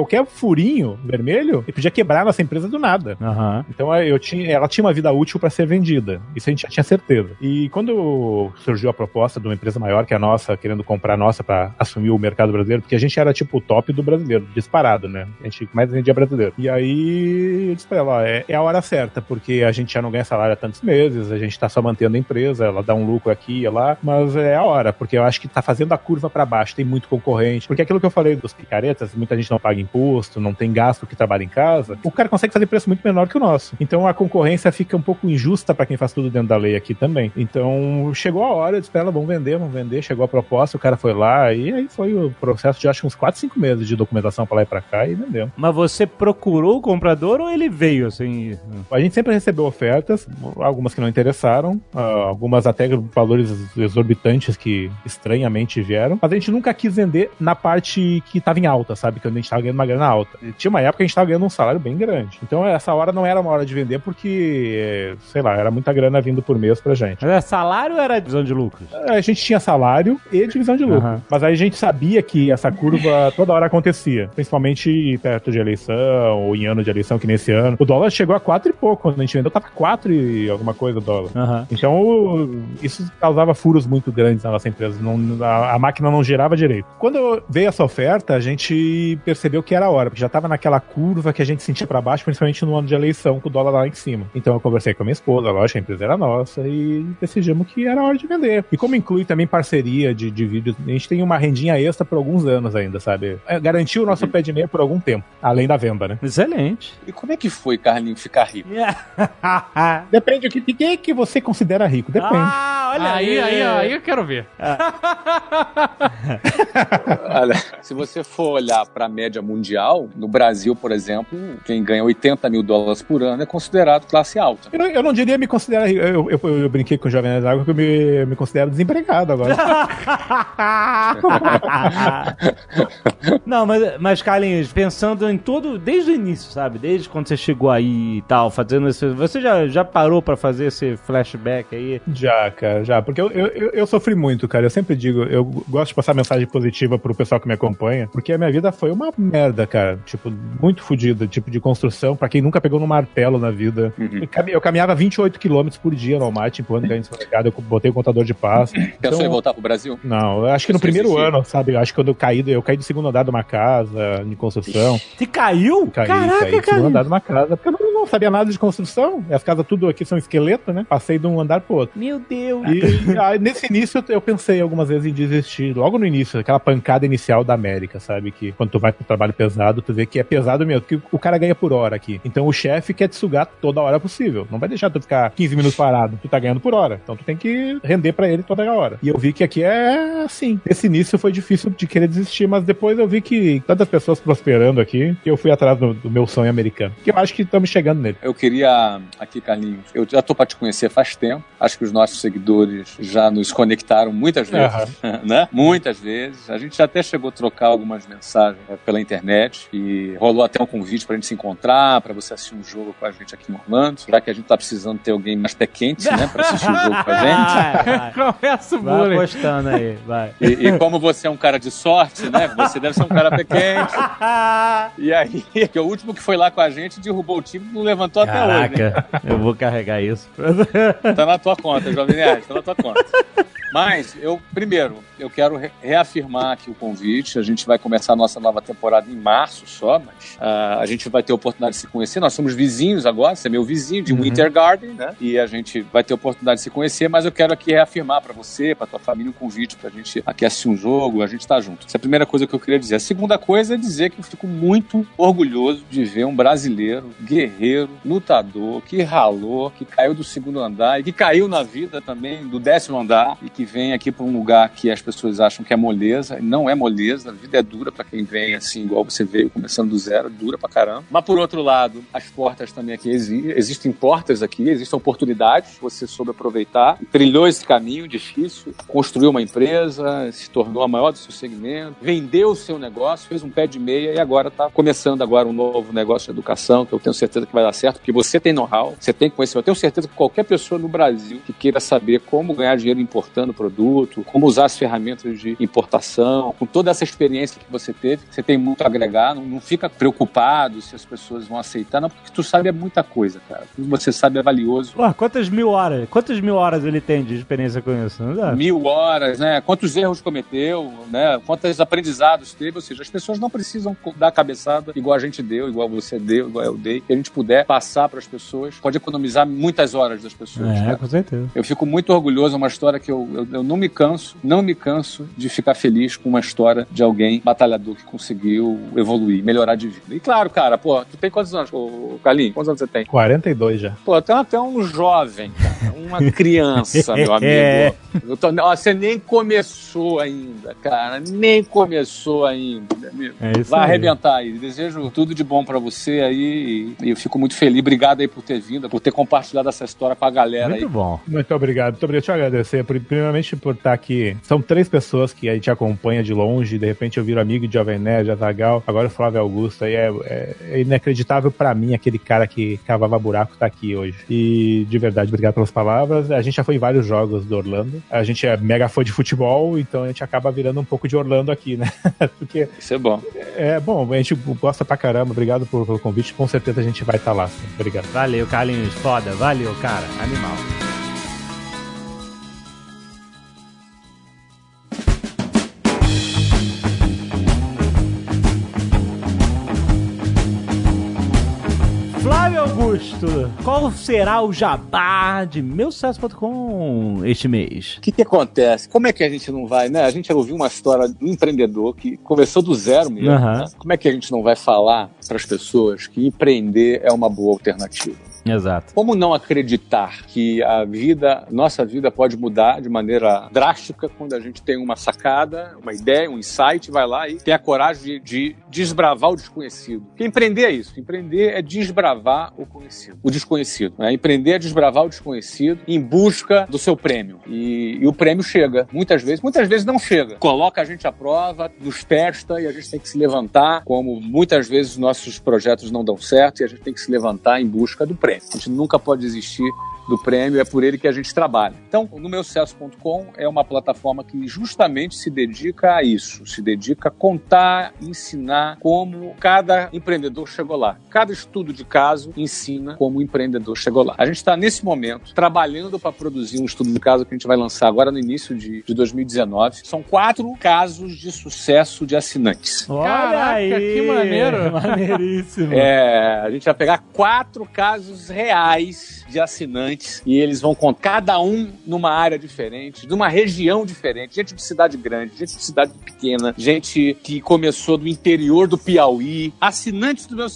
S3: Qualquer furinho vermelho, ele podia quebrar a nossa empresa do nada.
S2: Aham.
S3: Então eu tinha, ela tinha uma vida útil para ser vendida. Isso a gente já tinha certeza. E quando surgiu a proposta de uma empresa maior que a nossa, querendo comprar a nossa para assumir o mercado brasileiro, porque a gente era tipo o top do brasileiro, disparado, né? A gente mais vendia brasileiro. E aí eu disse pra ela: ó, é, é a hora certa, porque a gente já não ganha salário há tantos meses, a gente tá só mantendo a empresa, ela dá um lucro aqui e lá, mas é a hora, porque eu acho que tá fazendo a curva para baixo, tem muito concorrente. Porque aquilo que eu falei dos picaretas, muita gente não paga imposto, não tem gasto que trabalha em casa, o cara consegue fazer preço muito menor que o nosso. Então a concorrência fica um pouco injusta para quem faz tudo dentro da lei aqui também. Então chegou a hora, eu disse pra ela, vamos vender, vamos vender. Chegou a proposta, o cara foi lá e aí foi o processo de acho uns 4, 5 meses de documentação pra lá e pra cá e vendeu.
S2: Mas você procurou o comprador ou ele veio assim?
S3: A gente sempre recebeu ofertas, algumas que não interessaram, ah, algumas até valores exorbitantes que estranhamente vieram, mas a gente nunca quis vender na parte que estava em alta, sabe? Quando a gente estava ganhando uma grana alta. E tinha uma época que a gente estava ganhando um salário bem grande. Então essa hora não era uma hora de vender porque, sei lá, era muita grana vindo por mês pra gente.
S2: Mas era salário ou era divisão de lucros?
S3: A gente tinha salário e divisão de lucro.
S2: Aham.
S3: Mas aí a gente sabia que essa curva toda hora acontecia. Principalmente perto de eleição, ou em ano de eleição, que nesse ano. O dólar chegou a quatro e pouco. Quando a gente vendeu, tava quatro e alguma coisa o dólar.
S2: Aham.
S3: Então, isso causava furos muito grandes na nossa empresa. Não- a, a máquina não girava direito. Quando veio essa oferta, a gente percebeu que era a hora, porque já estava naquela curva que a gente sentia para baixo, principalmente no ano de eleição, com o dólar lá em cima. Então, eu conversei com a minha esposa, lógico, a empresa era nossa, e decidimos que era hora de vender. E como inclui também parceria de, de vídeos, a gente tem uma rendinha extra por alguns anos ainda, sabe? É, garantiu o nosso pé de meia por algum tempo, além da venda, né?
S2: Excelente.
S4: E como é que foi, Carlinhos, ficar rico?
S2: ah, [LAUGHS]
S3: Depende do que, de quem que você considera rico, depende.
S2: Olha
S5: Aí, aí, aí eu quero ver. [LAUGHS]
S4: Olha, se você for olhar para a média mundial, no Brasil, por exemplo, quem ganha 80 mil dólares por ano é considerado classe alta.
S3: Eu, não- eu não diria me considerar. Eu, eu, eu brinquei com o Jovem Nerd Água que eu me, me considero desempregado agora. [LAUGHS]
S2: Não, mas, mas Carlinhos, pensando em todo, desde o início, sabe? Desde quando você chegou aí e tal, fazendo esse. Você já, já parou pra fazer esse flashback aí?
S3: já, cara, já. Porque eu, eu, eu- eu sofri muito, cara. Eu sempre digo, eu gosto de passar mensagem positiva pro pessoal que me acompanha, porque a minha vida foi uma merda, cara. Tipo, muito fodida. Tipo, de construção. Pra quem nunca pegou no martelo na vida. Eu, cami- eu caminhava 28 km por dia no Almaty, empurrando ganho descarregado. Eu botei o contador de paz.
S4: Pensou em voltar pro Brasil?
S3: Não, eu acho que no
S4: Isso
S3: primeiro ano, sabe? Eu acho que quando eu caí, eu caí do segundo andar de uma casa, em construção.
S2: Você caiu?
S3: Caí,
S2: Caraca,
S3: caí do segundo andar de uma casa, porque eu não, não sabia nada de construção. As casas tudo aqui são esqueleto, né? Passei de um andar pro outro.
S2: Meu Deus.
S3: E aí, nesse início eu pensei algumas vezes em desistir. Logo no início, aquela pancada inicial da América, sabe? Que quando tu vai pro trabalho pesado, tu vê que é pesado mesmo, porque o cara ganha por hora aqui. Então o chefe quer te sugar toda hora possível. Não vai deixar tu ficar 15 minutos parado. Tu tá ganhando por hora. Então tu tem que render pra ele toda hora. E eu vi que aqui é assim. Nesse início foi difícil de querer desistir, mas depois eu vi que tantas pessoas prosperando aqui, que eu fui atrás do, do meu sonho americano. Que eu acho que estamos chegando nele.
S4: Eu queria, aqui, Carlinhos, eu já tô para te conhecer faz tempo. Acho que os nossos seguidores já nos conectaram muitas vezes, [LAUGHS] né? Muitas vezes. A gente já até chegou a trocar algumas mensagens né, pela internet e rolou até um convite pra gente se encontrar, pra você assistir um jogo com a gente aqui em Orlando. Já que a gente tá precisando ter alguém mais pé quente, né, pra assistir o jogo com a [LAUGHS] gente.
S2: Vai, vai. [LAUGHS]
S5: Começa o
S2: Vai
S5: bullying.
S2: apostando aí, vai.
S4: E, e como você é um cara de sorte, né? Você deve ser um cara pé quente. E aí, que o último que foi lá com a gente derrubou o time e não levantou até hoje. né?
S2: Caraca, eu vou carregar isso.
S4: Tá na tua conta, Jovem Nerd, na tua conta. Mas, eu, primeiro, eu quero re- reafirmar aqui o convite. A gente vai começar a nossa nova temporada em março só, mas ah, a gente vai ter a oportunidade de se conhecer. Nós somos vizinhos agora, você é meu vizinho de Winter Garden, né? E a gente vai ter a oportunidade de se conhecer, mas eu quero aqui reafirmar pra você, pra tua família, um convite pra gente aqui assistir um jogo, a gente tá junto. Essa é a primeira coisa que eu queria dizer. A segunda coisa é dizer que eu fico muito orgulhoso de ver um brasileiro, guerreiro, lutador, que ralou, que caiu do segundo andar e que caiu na vida também do décimo andar e que vem aqui para um lugar que as pessoas acham que é moleza. Não é moleza, a vida é dura para quem vem assim, igual você veio, começando do zero, dura pra caramba. Mas por outro lado, as portas também aqui exi- existem portas aqui, existem oportunidades, você soube aproveitar, trilhou esse caminho difícil, construiu uma empresa, se tornou a maior do seu segmento, vendeu o seu negócio, fez um pé de meia e agora está começando agora um novo negócio de educação, que eu tenho certeza que vai dar certo, porque você tem know-how, você tem conhecimento. Eu tenho certeza que qualquer pessoa no Brasil que queira saber como ganhar dinheiro importando produto, como usar as ferramentas de importação, com toda essa experiência que você teve, você tem muito a agregar, não, não fica preocupado se as pessoas vão aceitar, não, porque tu sabe é muita coisa, cara. Que você sabe é valioso.
S2: Pô, quantas mil horas? Quantas mil horas ele tem de experiência com isso? Dá?
S4: mil horas, né? Quantos erros cometeu, né? Quantos aprendizados teve, ou seja, as pessoas não precisam dar cabeçada igual a gente deu, igual você deu, igual eu dei. Que a gente puder passar para as pessoas, pode economizar muitas horas das pessoas.
S2: É,
S4: cara.
S2: com certeza.
S4: Eu fico muito orgulhoso, é uma história que eu, eu, eu não me canso, não me canso de ficar feliz com uma história de alguém batalhador que conseguiu evoluir, melhorar de vida. E claro, cara, pô, tu tem quantos anos, ô, Carlinhos? Quantos anos você tem?
S3: 42 já.
S4: Pô, é até um jovem, cara, uma [LAUGHS] criança, meu amigo.
S2: É.
S4: Tô- ó, você nem começou ainda, cara, nem começou ainda, meu amigo.
S2: É isso
S4: Vai
S2: aí.
S4: arrebentar aí. Desejo tudo de bom pra você aí e, e eu fico muito feliz. Obrigado aí por ter vindo, por ter compartilhado essa história com a galera aí.
S2: Muito bom.
S3: Muito obrigado. Muito obrigado. Deixa eu agradecer, primeiramente por estar aqui. São três pessoas que a gente acompanha de longe. De repente eu viro amigo de Jovem Nerd, Azagal, agora o Flávio Augusto. Aí é, é- é inacreditável pra mim aquele cara que cavava buraco tá aqui hoje. E de verdade, obrigado pelas palavras. A gente já foi em vários jogos do Orlando. A gente é mega fã de futebol, então a gente acaba virando um pouco de Orlando aqui, né? [LAUGHS] Porque
S4: Isso é bom.
S3: é bom, a gente gosta pra caramba. Obrigado pelo convite. Com certeza a gente vai estar lá. sim. Obrigado.
S2: Valeu, Carlinhos. Foda. Valeu, cara. Animal. Augusto, qual será o jabá de meusucesso.com este mês?
S4: O que, que acontece? Como é que a gente não vai, né? A gente ouviu uma história de um empreendedor que começou do zero mesmo.
S2: Aham.
S4: né? Como é que a gente não vai falar para as pessoas que empreender é uma boa alternativa?
S2: Exato.
S4: Como não acreditar que a vida, nossa vida pode mudar de maneira drástica quando a gente tem uma sacada, uma ideia, um insight, vai lá e tem a coragem de, de desbravar o desconhecido. Porque empreender é isso. Empreender é desbravar o conhecido, o desconhecido. Né? Empreender é desbravar o desconhecido em busca do seu prêmio. E, e o prêmio chega. Muitas vezes, muitas vezes não chega. Coloca a gente à prova, nos testa e a gente tem que se levantar, como muitas vezes nossos projetos não dão certo e a gente tem que se levantar em busca do prêmio. A gente nunca pode desistir do prêmio, é por ele que a gente trabalha. Então, o sucesso.com é uma plataforma que justamente se dedica a isso, se dedica a contar, ensinar como cada empreendedor chegou lá. Cada estudo de caso ensina como o empreendedor chegou lá. A gente está nesse momento trabalhando para produzir um estudo de caso que a gente vai lançar agora no início de, de 2019. São quatro casos de sucesso de assinantes.
S2: Olha
S5: Caraca,
S2: aí,
S5: que maneiro.
S2: Maneiríssimo.
S4: É, a gente vai pegar quatro casos reais de assinantes e eles vão contar cada um numa área diferente, numa região diferente, gente de cidade grande, gente de cidade pequena, gente que começou do interior do Piauí, assinantes do meu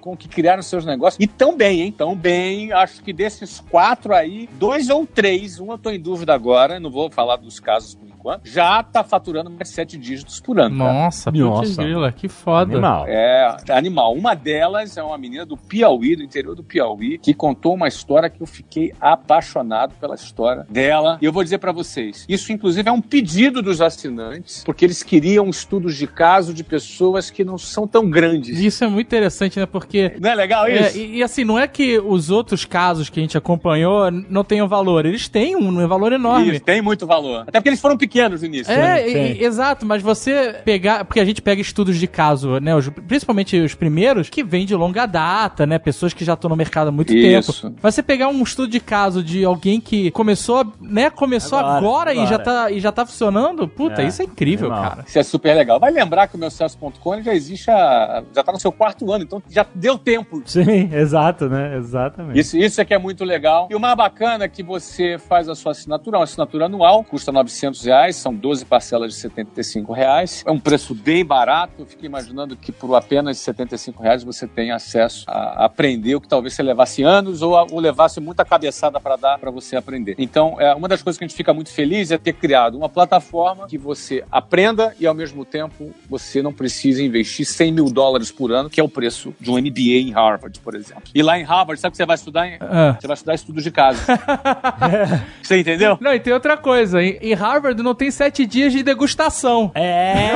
S4: com que criaram seus negócios e tão bem, hein? Tão bem. Acho que desses quatro aí, dois ou três, um eu tô em dúvida agora, não vou falar dos casos por já tá faturando mais sete dígitos por ano. cara.
S5: Nossa,
S2: Nossa.
S5: putz grila, que foda.
S2: Animal.
S4: É, animal. Uma delas é uma menina do Piauí, do interior do Piauí, que contou uma história que eu fiquei apaixonado pela história dela. E eu vou dizer pra vocês, isso inclusive é um pedido dos assinantes, porque eles queriam estudos de caso de pessoas que não são tão grandes.
S5: Isso é muito interessante, né? Porque
S4: Não é legal
S5: É,
S4: isso?
S5: e, e assim, não é que os outros casos que a gente acompanhou não tenham valor. Eles têm um valor enorme.
S4: Isso, tem muito valor. Até porque eles foram pequenos no início. né?
S5: É, e- e- exato, mas você pegar. Porque a gente pega estudos de caso, né? os- principalmente os primeiros, que vêm de longa data, né? Pessoas que já estão no mercado há muito
S4: Isso.
S5: tempo. Mas você pegar um estudo de caso de alguém que começou, né? Começou agora,
S2: Agora,
S5: E, já
S2: agora.
S5: tá, e já tá funcionando, puta,
S2: É,
S5: isso é incrível,
S2: animal.
S5: cara.
S4: Isso é super legal. Vai lembrar que o meu sucesso.com já existe há, já tá no seu quarto ano, então já deu tempo
S2: Sim, [LAUGHS] exato, né? Exatamente.
S4: Isso, isso é que é muito legal. E o mais bacana é que você faz a sua assinatura, uma assinatura anual, custa 900 reais, são 12 parcelas de 75 reais. É um preço bem barato. Eu fiquei imaginando que por apenas 75 reais você tem acesso a aprender o que talvez você levasse anos ou, a- ou levasse muita cabeçada para dar para você aprender. Então, é, uma das coisas que a gente fica muito feliz é ter criado uma plataforma que você aprenda e ao mesmo tempo você não precisa investir 100 mil dólares por ano, que é o preço de um MBA em Harvard, por exemplo. E lá em Harvard, sabe o que você vai estudar?
S5: Ah.
S4: Você vai estudar estudos de caso. [LAUGHS] você entendeu?
S5: Não, e tem outra coisa. Em, em Harvard não tem sete dias de degustação.
S2: É.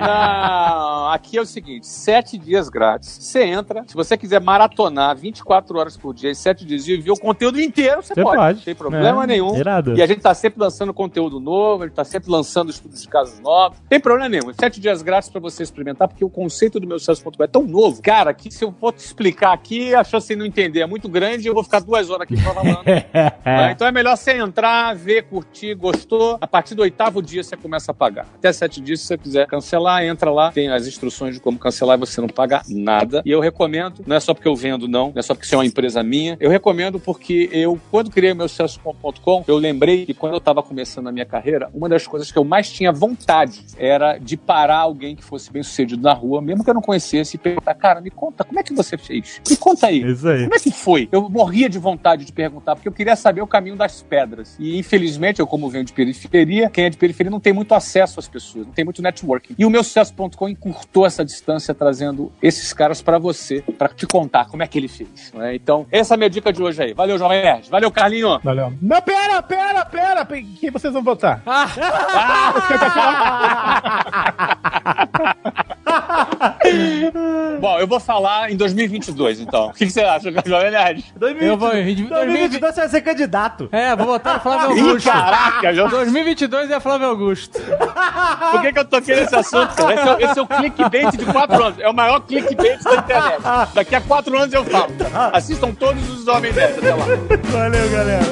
S4: Não, aqui é o seguinte: sete dias grátis. Você entra, se você quiser maratonar 24 horas por dia e sete dias e ver o conteúdo inteiro, você,
S2: Você
S4: pode.
S2: pode.
S4: Não tem problema
S2: É,
S4: nenhum.
S2: irado.
S4: E a gente tá sempre lançando conteúdo novo, a gente tá sempre lançando estudos de casos novos. Não tem problema nenhum. Sete dias grátis pra você experimentar, porque o conceito do meu sucesso.com é tão novo, cara, que se eu for te explicar aqui, a chance de não entender é muito grande e eu vou ficar duas horas aqui falando. Tá? [LAUGHS] Então é melhor você entrar, ver, curtir, A partir do oitavo dia você começa a pagar. Até sete dias, se você quiser cancelar, entra lá, tem as instruções de como cancelar e você não paga nada. E eu recomendo, não é só porque eu vendo, não, não é só porque isso é uma empresa minha. Eu recomendo porque eu, quando criei o meu sucesso.com, eu lembrei que quando eu estava começando a minha carreira, uma das coisas que eu mais tinha vontade era de parar alguém que fosse bem sucedido na rua, mesmo que eu não conhecesse, e perguntar, cara, me conta, como é que você fez? Me conta aí.
S2: Isso aí.
S4: Como é que foi? Eu morria de vontade de perguntar, porque eu queria saber o caminho das pedras. E infelizmente, eu, como venho de periferia, quem é de periferia não tem muito acesso às pessoas, não tem muito networking. E o meu sucesso.com encurtou essa distância, trazendo esses caras pra você, pra te contar como é que ele fez. né? Então, essa é a minha dica de hoje aí. Valeu, Jovem Nerd. Valeu, Carlinho.
S3: Valeu. Não, pera, pera, pera. pe- Quem vocês vão votar? [LAUGHS]
S4: Bom, eu vou falar em 2022, então. O que, que você acha, Jovem Nerd?
S5: Eu vou. em 2022
S2: 2022 você vai ser candidato.
S5: É, vou votar no Flávio
S4: Ih,
S5: Augusto.
S4: caraca, já
S5: 2022 é Flávio Augusto. [LAUGHS]
S4: Por que, que eu toquei nesse assunto, cara? Esse é, o- esse é o clickbait de quatro anos. É o maior clickbait da internet. Daqui a quatro anos eu falo. Assistam todos os Homens Nerd até lá.
S2: Valeu, galera.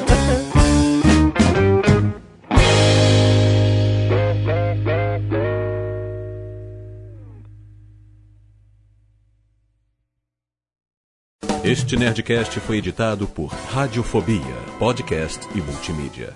S1: Este Nerdcast foi editado por Radiofobia, podcast e multimídia.